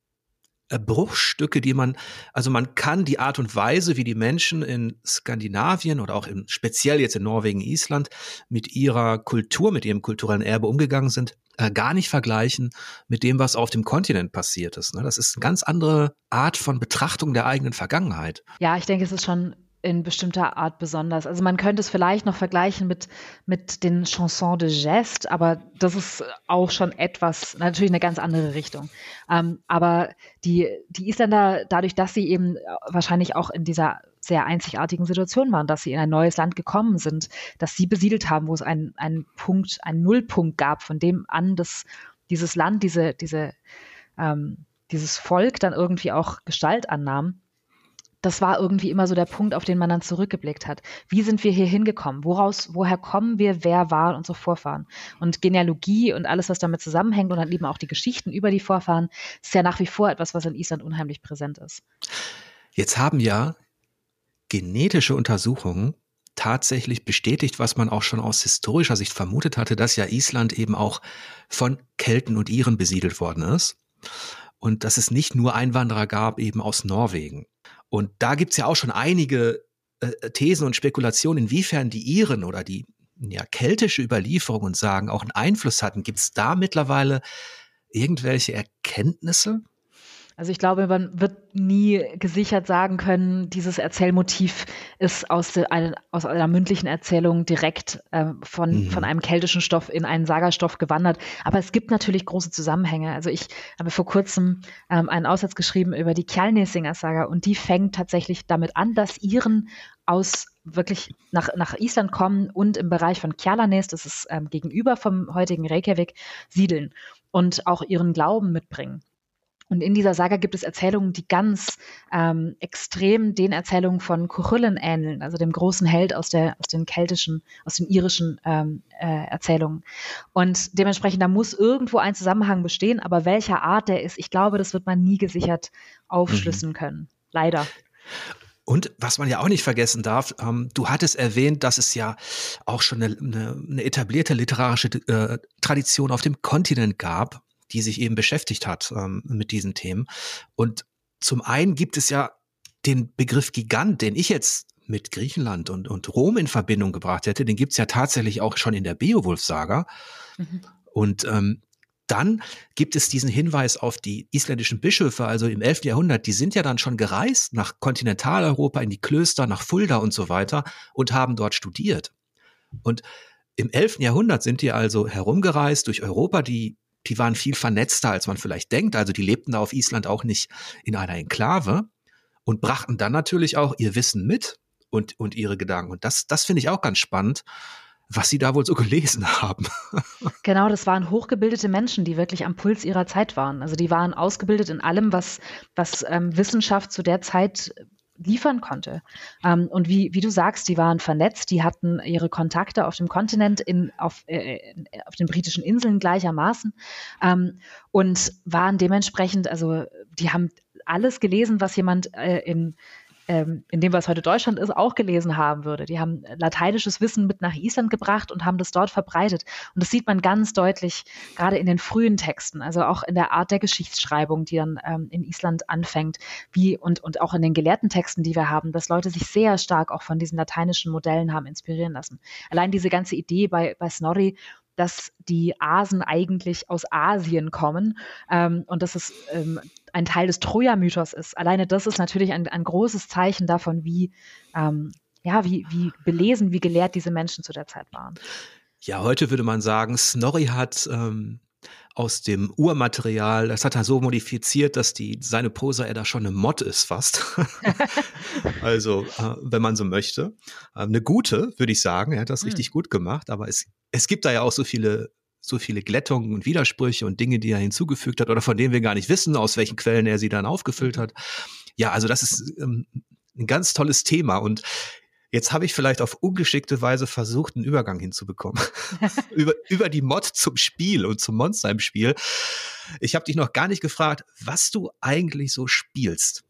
Bruchstücke, die man, also man kann die Art und Weise, wie die Menschen in Skandinavien oder auch in, speziell jetzt in Norwegen, Island mit ihrer Kultur, mit ihrem kulturellen Erbe umgegangen sind, äh, gar nicht vergleichen mit dem, was auf dem Kontinent passiert ist. Ne? Das ist eine ganz andere Art von Betrachtung der eigenen Vergangenheit. Ja, ich denke, es ist schon in bestimmter Art besonders. Also man könnte es vielleicht noch vergleichen mit, mit den Chansons de Geste, aber das ist auch schon etwas, natürlich eine ganz andere Richtung. Ähm, aber die, die Isländer, dadurch, dass sie eben wahrscheinlich auch in dieser sehr einzigartigen Situation waren, dass sie in ein neues Land gekommen sind, dass sie besiedelt haben, wo es einen, einen Punkt, einen Nullpunkt gab, von dem an das, dieses Land, diese, diese, ähm, dieses Volk dann irgendwie auch Gestalt annahm das war irgendwie immer so der Punkt, auf den man dann zurückgeblickt hat. Wie sind wir hier hingekommen? Woraus, woher kommen wir? Wer waren unsere Vorfahren? Und Genealogie und alles, was damit zusammenhängt und dann eben auch die Geschichten über die Vorfahren, ist ja nach wie vor etwas, was in Island unheimlich präsent ist. Jetzt haben ja genetische Untersuchungen tatsächlich bestätigt, was man auch schon aus historischer Sicht vermutet hatte, dass ja Island eben auch von Kelten und Iren besiedelt worden ist. und dass es nicht nur Einwanderer gab, eben aus Norwegen. Und da gibt's ja auch schon einige äh, Thesen und Spekulationen, inwiefern die Iren oder die ja, keltische Überlieferung und Sagen auch einen Einfluss hatten. Gibt's da mittlerweile irgendwelche Erkenntnisse? Also ich glaube, man wird nie gesichert sagen können, dieses Erzählmotiv ist aus, de, eine, aus einer mündlichen Erzählung direkt äh, von, mhm. von einem keltischen Stoff in einen Sagastoff gewandert. Aber es gibt natürlich große Zusammenhänge. Also ich habe vor kurzem ähm, einen Aussatz geschrieben über die Kjalnesinger-Saga und die fängt tatsächlich damit an, dass Iren aus wirklich nach, nach Island kommen und im Bereich von Kjalarnes, das ist ähm, gegenüber vom heutigen Reykjavik, siedeln und auch ihren Glauben mitbringen. Und in dieser Saga gibt es Erzählungen, die ganz ähm, extrem den Erzählungen von Cuchulainn ähneln, also dem großen Held aus, der, aus den keltischen, aus den irischen ähm, äh, Erzählungen. Und dementsprechend, da muss irgendwo ein Zusammenhang bestehen, aber welcher Art der ist, ich glaube, das wird man nie gesichert aufschlüssen mhm. können. Leider. Und was man ja auch nicht vergessen darf, ähm, du hattest erwähnt, dass es ja auch schon eine, eine, eine etablierte literarische äh, Tradition auf dem Kontinent gab die sich eben beschäftigt hat ähm, mit diesen Themen. Und zum einen gibt es ja den Begriff Gigant, den ich jetzt mit Griechenland und, und Rom in Verbindung gebracht hätte, den gibt's ja tatsächlich auch schon in der Beowulf-Saga. Mhm. Und ähm, dann gibt es diesen Hinweis auf die isländischen Bischöfe, also im 11. Jahrhundert, die sind ja dann schon gereist nach Kontinentaleuropa, in die Klöster, nach Fulda und so weiter und haben dort studiert. Und im 11. Jahrhundert sind die also herumgereist durch Europa, die die waren viel vernetzter, als man vielleicht denkt. Also die lebten da auf Island auch nicht in einer Enklave und brachten dann natürlich auch ihr Wissen mit und, und ihre Gedanken. Und das, das finde ich auch ganz spannend, was sie da wohl so gelesen haben. Genau, das waren hochgebildete Menschen, die wirklich am Puls ihrer Zeit waren. Also die waren ausgebildet in allem, was, was ähm, Wissenschaft zu der Zeit liefern konnte. Ähm, und wie, wie du sagst, die waren vernetzt, die hatten ihre Kontakte auf dem Kontinent, in, auf, äh, auf den britischen Inseln gleichermaßen ähm, und waren dementsprechend, also die haben alles gelesen, was jemand äh, in ähm, in dem, was heute Deutschland ist, auch gelesen haben würde. Die haben lateinisches Wissen mit nach Island gebracht und haben das dort verbreitet. Und das sieht man ganz deutlich, gerade in den frühen Texten, also auch in der Art der Geschichtsschreibung, die dann ähm, in Island anfängt, wie und, und auch in den gelehrten Texten, die wir haben, dass Leute sich sehr stark auch von diesen lateinischen Modellen haben inspirieren lassen. Allein diese ganze Idee bei, bei Snorri, dass die Asen eigentlich aus Asien kommen ähm, und dass es ähm, ein Teil des Troja-Mythos ist. Alleine das ist natürlich ein, ein großes Zeichen davon, wie, ähm, ja, wie, wie belesen, wie gelehrt diese Menschen zu der Zeit waren. Ja, heute würde man sagen, Snorri hat ähm, aus dem Urmaterial, das hat er so modifiziert, dass die seine Poser er da schon eine Mod ist fast. also, äh, wenn man so möchte. Äh, eine gute, würde ich sagen. Er hat das mhm. richtig gut gemacht, aber es, es gibt da ja auch so viele so viele Glättungen und Widersprüche und Dinge, die er hinzugefügt hat oder von denen wir gar nicht wissen, aus welchen Quellen er sie dann aufgefüllt hat. Ja, also das ist ähm, ein ganz tolles Thema und Jetzt habe ich vielleicht auf ungeschickte Weise versucht, einen Übergang hinzubekommen. über, über die Mod zum Spiel und zum Monster im Spiel. Ich habe dich noch gar nicht gefragt, was du eigentlich so spielst.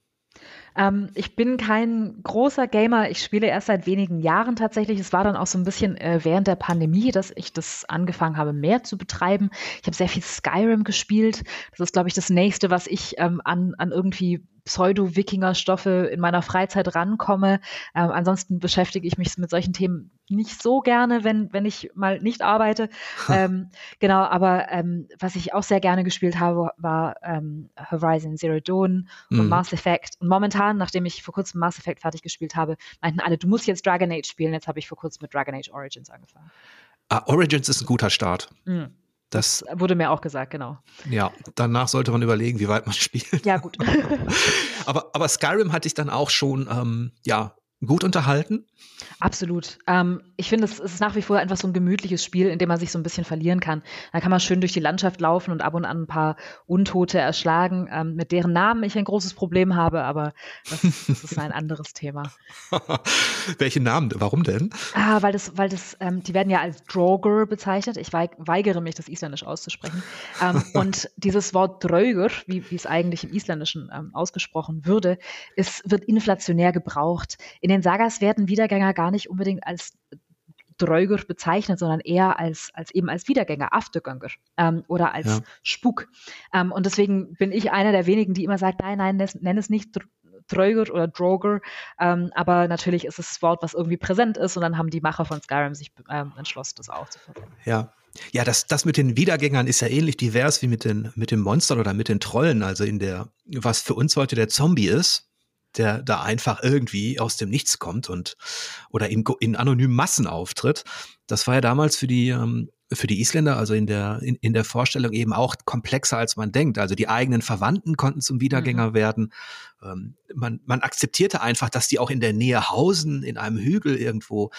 Ähm, ich bin kein großer Gamer. Ich spiele erst seit wenigen Jahren tatsächlich. Es war dann auch so ein bisschen äh, während der Pandemie, dass ich das angefangen habe, mehr zu betreiben. Ich habe sehr viel Skyrim gespielt. Das ist, glaube ich, das nächste, was ich ähm, an, an irgendwie Pseudo-Wikinger-Stoffe in meiner Freizeit rankomme. Ähm, ansonsten beschäftige ich mich mit solchen Themen nicht so gerne, wenn, wenn ich mal nicht arbeite. ähm, genau, aber ähm, was ich auch sehr gerne gespielt habe, war ähm, Horizon Zero Dawn und mhm. Mass Effect. Und momentan, nachdem ich vor kurzem Mass Effect fertig gespielt habe, meinten alle, du musst jetzt Dragon Age spielen. Jetzt habe ich vor kurzem mit Dragon Age Origins angefangen. Ah, Origins ist ein guter Start. Mhm. Das, wurde mir auch gesagt, genau. Ja, danach sollte man überlegen, wie weit man spielt. Ja, gut. aber, aber Skyrim hatte ich dann auch schon, ähm, ja, gut unterhalten? Absolut. Ähm, ich finde, es ist nach wie vor einfach so ein gemütliches Spiel, in dem man sich so ein bisschen verlieren kann. Da kann man schön durch die Landschaft laufen und ab und an ein paar Untote erschlagen, ähm, mit deren Namen ich ein großes Problem habe, aber das, das ist ein anderes Thema. Welche Namen? Warum denn? Ah, weil das, weil das, ähm, die werden ja als Draugr bezeichnet. Ich weigere mich, das Isländisch auszusprechen. Ähm, und dieses Wort Draugur, wie, wie es eigentlich im Isländischen ähm, ausgesprochen würde, ist, wird inflationär gebraucht. In den Sagas werden Wiedergänger gar nicht unbedingt als Dröger bezeichnet, sondern eher als, als eben als Wiedergänger, Aftergänger ähm, oder als ja. Spuk. Ähm, und deswegen bin ich einer der wenigen, die immer sagt, nein, nein, nenn es nicht Dröger oder Droger, ähm, aber natürlich ist es das Wort, was irgendwie präsent ist und dann haben die Macher von Skyrim sich ähm, entschlossen, das auch zu verwenden. Ja, ja, das, das mit den Wiedergängern ist ja ähnlich divers wie mit den, mit den Monstern oder mit den Trollen. Also in der, was für uns heute der Zombie ist, der da einfach irgendwie aus dem Nichts kommt und oder in, in anonymen Massen auftritt. Das war ja damals für die ähm, für die Isländer, also in der in, in der Vorstellung eben auch komplexer als man denkt. Also die eigenen Verwandten konnten zum Wiedergänger mhm. werden. Ähm, man man akzeptierte einfach, dass die auch in der Nähe hausen, in einem Hügel irgendwo.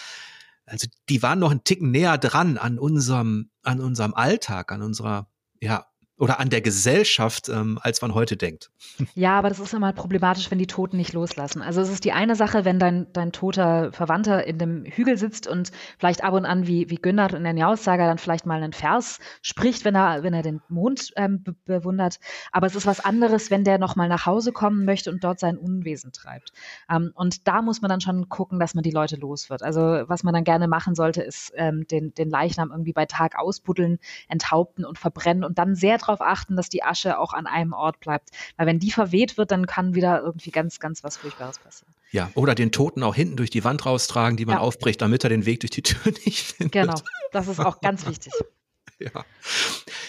Also die waren noch einen Ticken näher dran an unserem an unserem Alltag, an unserer ja oder an der Gesellschaft, ähm, als man heute denkt. Ja, aber das ist immer problematisch, wenn die Toten nicht loslassen. Also es ist die eine Sache, wenn dein, dein toter Verwandter in dem Hügel sitzt und vielleicht ab und an wie, wie Günther in der Njaussaga dann vielleicht mal einen Vers spricht, wenn er, wenn er den Mond ähm, be bewundert. Aber es ist was anderes, wenn der nochmal nach Hause kommen möchte und dort sein Unwesen treibt. Ähm, und da muss man dann schon gucken, dass man die Leute los wird. Also was man dann gerne machen sollte, ist ähm, den, den Leichnam irgendwie bei Tag ausbuddeln, enthaupten und verbrennen und dann sehr darauf achten, dass die Asche auch an einem Ort bleibt. Weil wenn die verweht wird, dann kann wieder irgendwie ganz, ganz was Furchtbares passieren. Ja, oder den Toten auch hinten durch die Wand raustragen, die man ja. aufbricht, damit er den Weg durch die Tür nicht findet. Genau, das ist auch ganz wichtig. ja.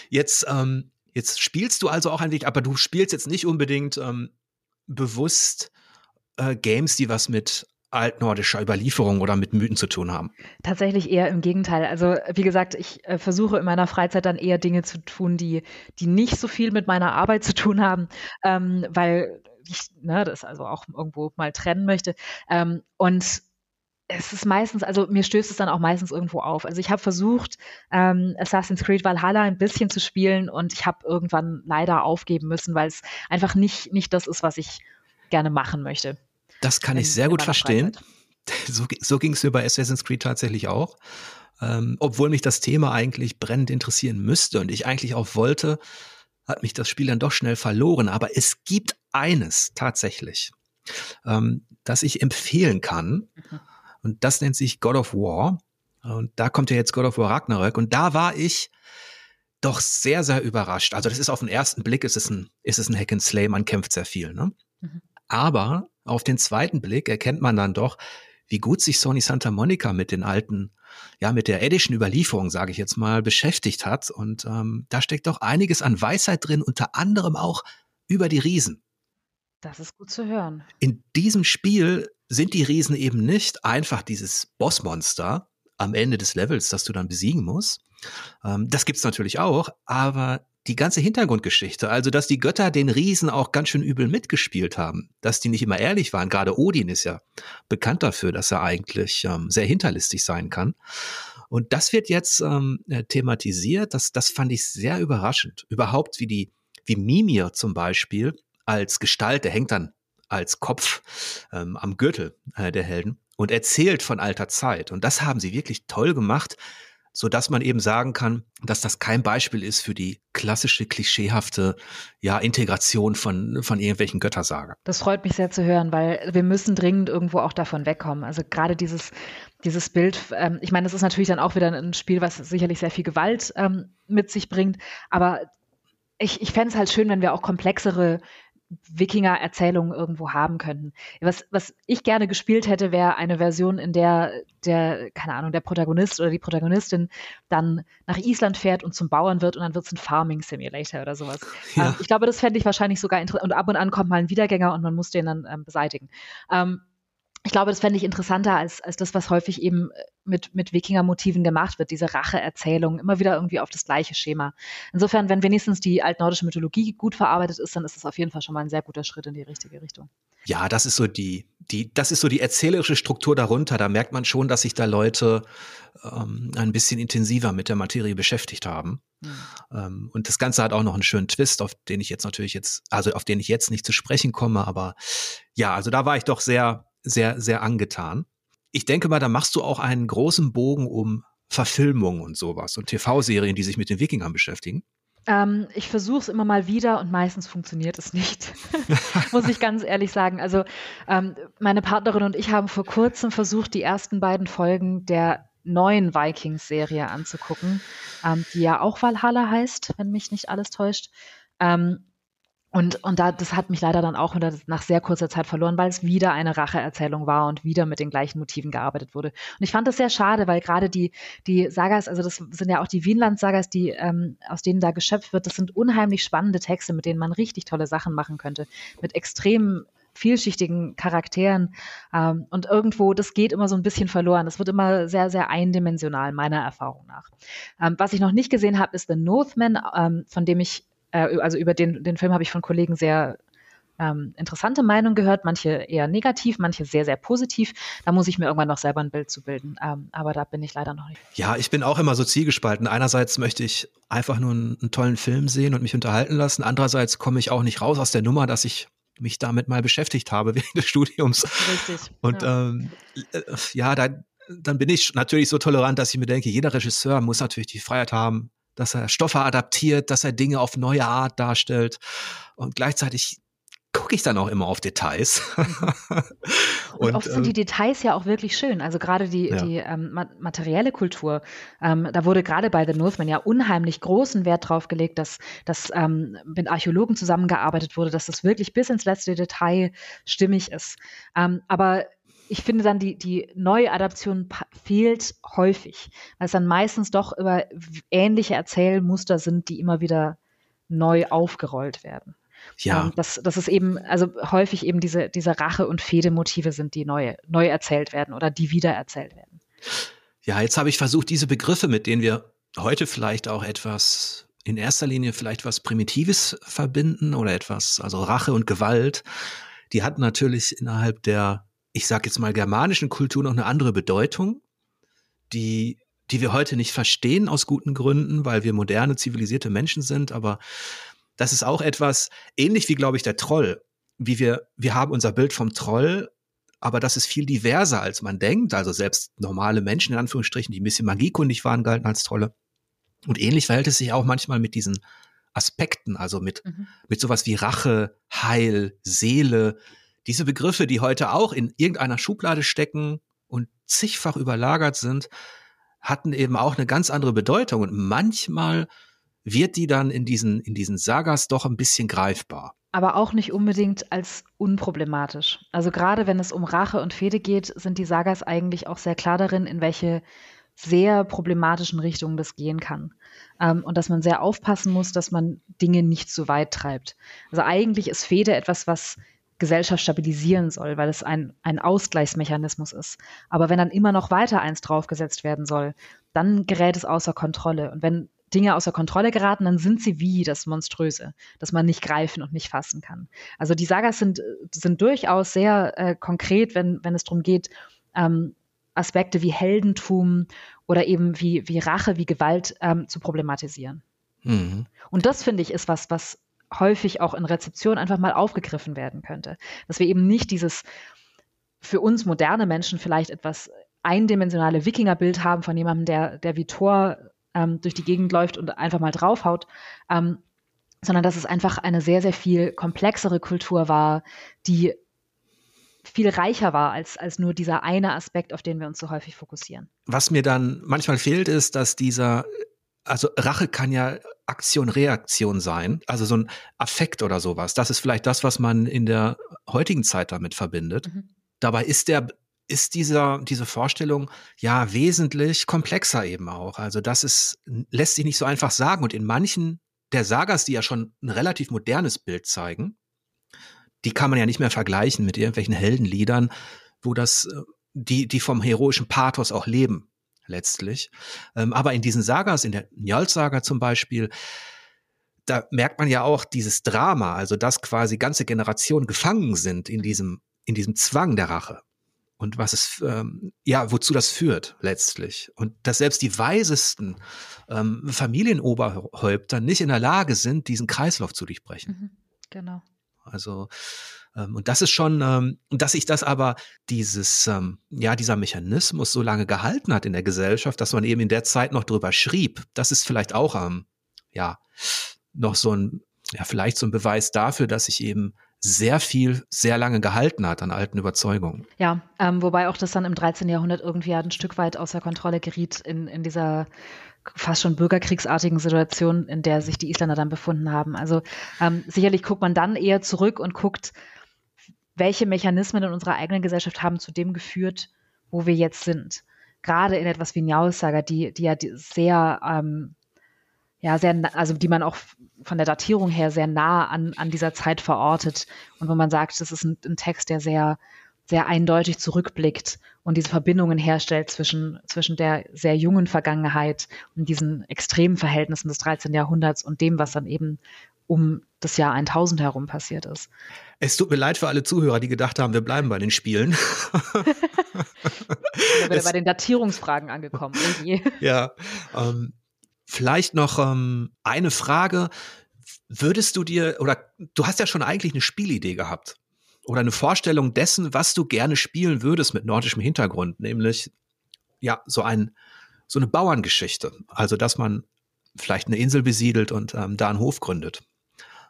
Jetzt, ähm, jetzt spielst du also auch ein wenig, aber du spielst jetzt nicht unbedingt ähm, bewusst äh, Games, die was mit altnordischer Überlieferung oder mit Mythen zu tun haben? Tatsächlich eher im Gegenteil. Also wie gesagt, ich äh, versuche in meiner Freizeit dann eher Dinge zu tun, die, die nicht so viel mit meiner Arbeit zu tun haben, ähm, weil ich ne, das also auch irgendwo mal trennen möchte. Ähm, und es ist meistens, also mir stößt es dann auch meistens irgendwo auf. Also ich habe versucht, ähm, Assassin's Creed Valhalla ein bisschen zu spielen und ich habe irgendwann leider aufgeben müssen, weil es einfach nicht, nicht das ist, was ich gerne machen möchte. Das kann ich sehr gut verstehen. So, so ging es mir bei Assassin's Creed tatsächlich auch. Ähm, obwohl mich das Thema eigentlich brennend interessieren müsste und ich eigentlich auch wollte, hat mich das Spiel dann doch schnell verloren. Aber es gibt eines tatsächlich, ähm, das ich empfehlen kann. Mhm. Und das nennt sich God of War. Und da kommt ja jetzt God of War Ragnarök. Und da war ich doch sehr, sehr überrascht. Also das ist auf den ersten Blick, ist es ein, ist es ein Hack and Slay, man kämpft sehr viel. Ne? Mhm. Aber auf den zweiten Blick erkennt man dann doch, wie gut sich Sony Santa Monica mit den alten, ja, mit der edischen Überlieferung, sage ich jetzt mal, beschäftigt hat. Und ähm, da steckt doch einiges an Weisheit drin, unter anderem auch über die Riesen. Das ist gut zu hören. In diesem Spiel sind die Riesen eben nicht einfach dieses Bossmonster am Ende des Levels, das du dann besiegen musst. Ähm, das gibt's natürlich auch, aber die ganze Hintergrundgeschichte, also dass die Götter den Riesen auch ganz schön übel mitgespielt haben, dass die nicht immer ehrlich waren. Gerade Odin ist ja bekannt dafür, dass er eigentlich ähm, sehr hinterlistig sein kann. Und das wird jetzt ähm, äh, thematisiert. Das, das fand ich sehr überraschend. Überhaupt wie die, wie Mimir zum Beispiel als Gestalt, der hängt dann als Kopf ähm, am Gürtel äh, der Helden und erzählt von alter Zeit. Und das haben sie wirklich toll gemacht so dass man eben sagen kann, dass das kein Beispiel ist für die klassische klischeehafte ja Integration von von irgendwelchen Göttersager. Das freut mich sehr zu hören, weil wir müssen dringend irgendwo auch davon wegkommen. Also gerade dieses dieses Bild, ähm, ich meine, das ist natürlich dann auch wieder ein Spiel, was sicherlich sehr viel Gewalt ähm, mit sich bringt, aber ich, ich fände es halt schön, wenn wir auch komplexere Wikinger-Erzählungen irgendwo haben könnten. Was, was ich gerne gespielt hätte, wäre eine Version, in der der, keine Ahnung, der Protagonist oder die Protagonistin dann nach Island fährt und zum Bauern wird und dann wird es ein Farming Simulator oder sowas. Ja. Ähm, ich glaube, das fände ich wahrscheinlich sogar interessant. Und ab und an kommt mal ein Wiedergänger und man muss den dann ähm, beseitigen. Ähm, ich glaube, das fände ich interessanter als, als das, was häufig eben äh, mit, mit Wikinger-Motiven gemacht wird, diese Rache-Erzählung, immer wieder irgendwie auf das gleiche Schema. Insofern, wenn wenigstens die altnordische Mythologie gut verarbeitet ist, dann ist das auf jeden Fall schon mal ein sehr guter Schritt in die richtige Richtung. Ja, das ist so die, die, das ist so die erzählerische Struktur darunter. Da merkt man schon, dass sich da Leute ähm, ein bisschen intensiver mit der Materie beschäftigt haben. Mhm. Ähm, und das Ganze hat auch noch einen schönen Twist, auf den ich jetzt natürlich jetzt, also auf den ich jetzt nicht zu sprechen komme, aber ja, also da war ich doch sehr, sehr, sehr angetan. Ich denke mal, da machst du auch einen großen Bogen um Verfilmungen und sowas und TV-Serien, die sich mit den Wikingern beschäftigen. Ähm, ich versuche es immer mal wieder und meistens funktioniert es nicht, muss ich ganz ehrlich sagen. Also ähm, meine Partnerin und ich haben vor kurzem versucht, die ersten beiden Folgen der neuen Vikings-Serie anzugucken, ähm, die ja auch Valhalla heißt, wenn mich nicht alles täuscht. Ähm, und, und da, das hat mich leider dann auch nach sehr kurzer Zeit verloren, weil es wieder eine Racheerzählung war und wieder mit den gleichen Motiven gearbeitet wurde. Und ich fand das sehr schade, weil gerade die, die Sagas, also das sind ja auch die Wienland-Sagas, die, ähm, aus denen da geschöpft wird, das sind unheimlich spannende Texte, mit denen man richtig tolle Sachen machen könnte. Mit extrem vielschichtigen Charakteren. Ähm, und irgendwo, das geht immer so ein bisschen verloren. Es wird immer sehr, sehr eindimensional, meiner Erfahrung nach. Ähm, was ich noch nicht gesehen habe, ist The Northman, ähm, von dem ich, äh, also über den, den Film habe ich von Kollegen sehr ähm, interessante Meinungen gehört, manche eher negativ, manche sehr, sehr positiv. Da muss ich mir irgendwann noch selber ein Bild zu bilden. Ähm, aber da bin ich leider noch nicht. Ja, ich bin auch immer so zielgespalten. Einerseits möchte ich einfach nur einen, einen tollen Film sehen und mich unterhalten lassen. Andererseits komme ich auch nicht raus aus der Nummer, dass ich mich damit mal beschäftigt habe während des Studiums. Richtig. Und ja, ähm, äh, ja da, dann bin ich natürlich so tolerant, dass ich mir denke, jeder Regisseur muss natürlich die Freiheit haben, dass er Stoffe adaptiert, dass er Dinge auf neue Art darstellt. Und gleichzeitig gucke ich dann auch immer auf Details. und, und, oft sind die äh, Details ja auch wirklich schön. Also gerade die, ja. die ähm, materielle Kultur, ähm, da wurde gerade bei The Northman ja unheimlich großen Wert drauf gelegt, dass, dass ähm, mit Archäologen zusammengearbeitet wurde, dass das wirklich bis ins letzte Detail stimmig ist. Ähm, aber ich finde dann, die, die neue Adaption fehlt häufig, weil es dann meistens doch über ähnliche Erzählmuster sind, die immer wieder neu aufgerollt werden. Ja. Ähm, dass, dass es eben, also häufig eben diese, diese Rache- und Fedemotive sind, die neu, neu erzählt werden oder die wieder erzählt werden. Ja, jetzt habe ich versucht, diese Begriffe, mit denen wir heute vielleicht auch etwas in erster Linie vielleicht was Primitives verbinden oder etwas, also Rache und Gewalt, die hatten natürlich innerhalb der, ich sage jetzt mal, germanischen Kultur noch eine andere Bedeutung, die, die wir heute nicht verstehen aus guten Gründen, weil wir moderne, zivilisierte Menschen sind, aber das ist auch etwas ähnlich wie, glaube ich, der Troll. Wie wir, wir haben unser Bild vom Troll, aber das ist viel diverser, als man denkt. Also selbst normale Menschen, in Anführungsstrichen, die ein bisschen magiekundig waren, galten als Trolle. Und ähnlich verhält es sich auch manchmal mit diesen Aspekten, also mit, mhm. mit sowas wie Rache, Heil, Seele. Diese Begriffe, die heute auch in irgendeiner Schublade stecken und zigfach überlagert sind, hatten eben auch eine ganz andere Bedeutung. Und manchmal wird die dann in diesen, in diesen Sagas doch ein bisschen greifbar. Aber auch nicht unbedingt als unproblematisch. Also gerade wenn es um Rache und Fehde geht, sind die Sagas eigentlich auch sehr klar darin, in welche sehr problematischen Richtungen das gehen kann. Ähm, und dass man sehr aufpassen muss, dass man Dinge nicht zu weit treibt. Also eigentlich ist Fehde etwas, was Gesellschaft stabilisieren soll, weil es ein, ein Ausgleichsmechanismus ist. Aber wenn dann immer noch weiter eins draufgesetzt werden soll, dann gerät es außer Kontrolle. Und wenn Dinge außer Kontrolle geraten, dann sind sie wie das Monströse, das man nicht greifen und nicht fassen kann. Also die Sagas sind, sind durchaus sehr äh, konkret, wenn, wenn es darum geht, ähm, Aspekte wie Heldentum oder eben wie, wie Rache, wie Gewalt ähm, zu problematisieren. Mhm. Und das finde ich ist was, was häufig auch in Rezeption einfach mal aufgegriffen werden könnte. Dass wir eben nicht dieses für uns moderne Menschen vielleicht etwas eindimensionale Wikingerbild haben von jemandem, der, der wie Thor ähm, durch die Gegend läuft und einfach mal draufhaut, ähm, sondern dass es einfach eine sehr, sehr viel komplexere Kultur war, die viel reicher war als, als nur dieser eine Aspekt, auf den wir uns so häufig fokussieren. Was mir dann manchmal fehlt, ist, dass dieser, also Rache kann ja Aktion, Reaktion sein, also so ein Affekt oder sowas. Das ist vielleicht das, was man in der heutigen Zeit damit verbindet. Mhm. Dabei ist der ist dieser, diese Vorstellung ja wesentlich komplexer eben auch. Also das ist, lässt sich nicht so einfach sagen. Und in manchen der Sagas, die ja schon ein relativ modernes Bild zeigen, die kann man ja nicht mehr vergleichen mit irgendwelchen Heldenliedern, wo das, äh, die, die vom heroischen Pathos auch leben, letztlich. Ähm, aber in diesen Sagas, in der Njál-Saga zum Beispiel, da merkt man ja auch dieses Drama, also dass quasi ganze Generationen gefangen sind in diesem, in diesem Zwang der Rache und was es, ähm, ja, wozu das führt letztlich. Und dass selbst die weisesten ähm, Familienoberhäupter nicht in der Lage sind, diesen Kreislauf zu durchbrechen. Mhm, genau. Also, und das ist schon, ähm, dass sich das aber dieses, ähm, ja, dieser Mechanismus so lange gehalten hat in der Gesellschaft, dass man eben in der Zeit noch drüber schrieb, das ist vielleicht auch, ähm, ja, noch so ein, ja, vielleicht so ein Beweis dafür, dass sich eben sehr viel, sehr lange gehalten hat an alten Überzeugungen. Ja, ähm, wobei auch das dann im 13. Jahrhundert irgendwie ein Stück weit außer Kontrolle geriet in, in dieser fast schon bürgerkriegsartigen Situation, in der sich die Isländer dann befunden haben. Also ähm, sicherlich guckt man dann eher zurück und guckt, welche Mechanismen in unserer eigenen Gesellschaft haben zu dem geführt, wo wir jetzt sind. Gerade in etwas wie Njaussager, die, die ja sehr, ähm, ja, sehr, also die man auch von der Datierung her sehr nah an, an dieser Zeit verortet und wo man sagt, das ist ein, ein Text, der sehr, sehr eindeutig zurückblickt und diese Verbindungen herstellt zwischen, zwischen der sehr jungen Vergangenheit und diesen extremen Verhältnissen des 13. Jahrhunderts und dem, was dann eben um das Jahr 1000 herum passiert ist. Es tut mir leid für alle Zuhörer, die gedacht haben, wir bleiben bei den Spielen. wir sind bei den Datierungsfragen angekommen. ja, ähm, vielleicht noch ähm, eine Frage. Würdest du dir, oder du hast ja schon eigentlich eine Spielidee gehabt oder eine Vorstellung dessen, was du gerne spielen würdest mit nordischem Hintergrund, nämlich ja, so ein, so eine Bauerngeschichte. Also, dass man vielleicht eine Insel besiedelt und ähm, da einen Hof gründet.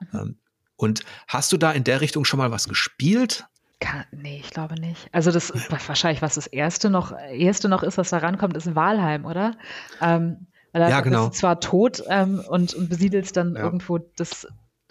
Mhm. Ähm, und hast du da in der Richtung schon mal was gespielt? Kann, nee, ich glaube nicht. Also das wahrscheinlich, was das erste noch, erste noch ist, was da rankommt, ist Walheim, oder? Ähm, weil ja, genau. bist zwar tot ähm, und, und besiedelst dann ja. irgendwo das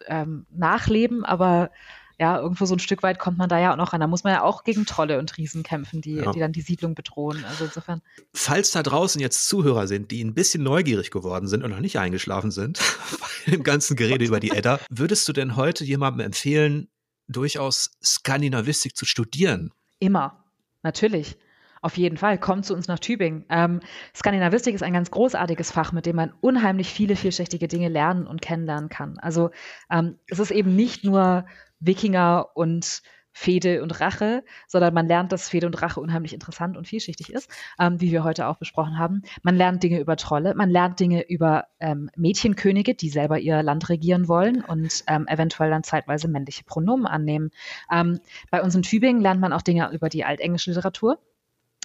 ähm, Nachleben, aber ja, irgendwo so ein Stück weit kommt man da ja auch noch ran. Da muss man ja auch gegen Trolle und Riesen kämpfen, die, ja. die dann die Siedlung bedrohen. Also insofern. Falls da draußen jetzt Zuhörer sind, die ein bisschen neugierig geworden sind und noch nicht eingeschlafen sind bei dem ganzen Gerede über die Edda, würdest du denn heute jemandem empfehlen, durchaus Skandinavistik zu studieren? Immer. Natürlich. Auf jeden Fall, kommt zu uns nach Tübingen. Ähm, Skandinavistik ist ein ganz großartiges Fach, mit dem man unheimlich viele vielschichtige Dinge lernen und kennenlernen kann. Also ähm, es ist eben nicht nur Wikinger und Fehde und Rache, sondern man lernt, dass Fehde und Rache unheimlich interessant und vielschichtig ist, ähm, wie wir heute auch besprochen haben. Man lernt Dinge über Trolle, man lernt Dinge über ähm, Mädchenkönige, die selber ihr Land regieren wollen und ähm, eventuell dann zeitweise männliche Pronomen annehmen. Ähm, bei uns in Tübingen lernt man auch Dinge über die altenglische Literatur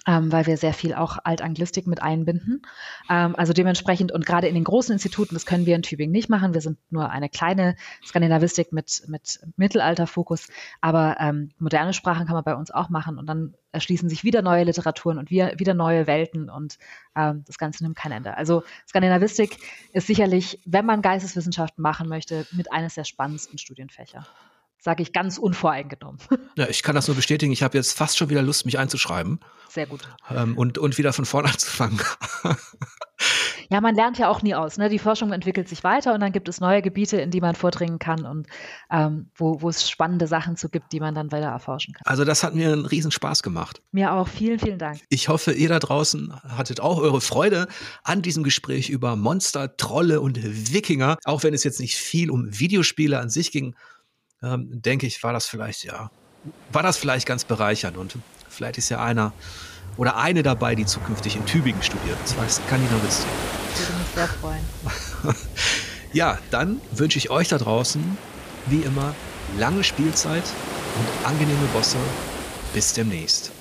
ähm, weil wir sehr viel auch Altanglistik mit einbinden. Ähm, also dementsprechend und gerade in den großen Instituten, das können wir in Tübingen nicht machen. Wir sind nur eine kleine Skandinavistik mit, mit Mittelalterfokus, aber ähm, moderne Sprachen kann man bei uns auch machen und dann erschließen sich wieder neue Literaturen und wir, wieder neue Welten und ähm, das Ganze nimmt kein Ende. Also Skandinavistik ist sicherlich, wenn man Geisteswissenschaften machen möchte, mit eines der spannendsten Studienfächer sage ich ganz unvoreingenommen. Ja, ich kann das nur bestätigen. Ich habe jetzt fast schon wieder Lust, mich einzuschreiben. Sehr gut. Ähm, und, und wieder von vorne anzufangen. ja, man lernt ja auch nie aus. Ne? Die Forschung entwickelt sich weiter und dann gibt es neue Gebiete, in die man vordringen kann und ähm, wo, wo es spannende Sachen zu gibt, die man dann weiter erforschen kann. Also das hat mir einen Riesenspaß gemacht. Mir auch. Vielen, vielen Dank. Ich hoffe, ihr da draußen hattet auch eure Freude an diesem Gespräch über Monster, Trolle und Wikinger. Auch wenn es jetzt nicht viel um Videospiele an sich ging, ähm, denke ich, war das vielleicht, ja, war das vielleicht ganz bereichernd und vielleicht ist ja einer oder eine dabei, die zukünftig in Tübingen studiert. Das war Skandinavistik. Ich würde mich sehr freuen. ja, dann wünsche ich euch da draußen, wie immer, lange Spielzeit und angenehme Bosse. Bis demnächst.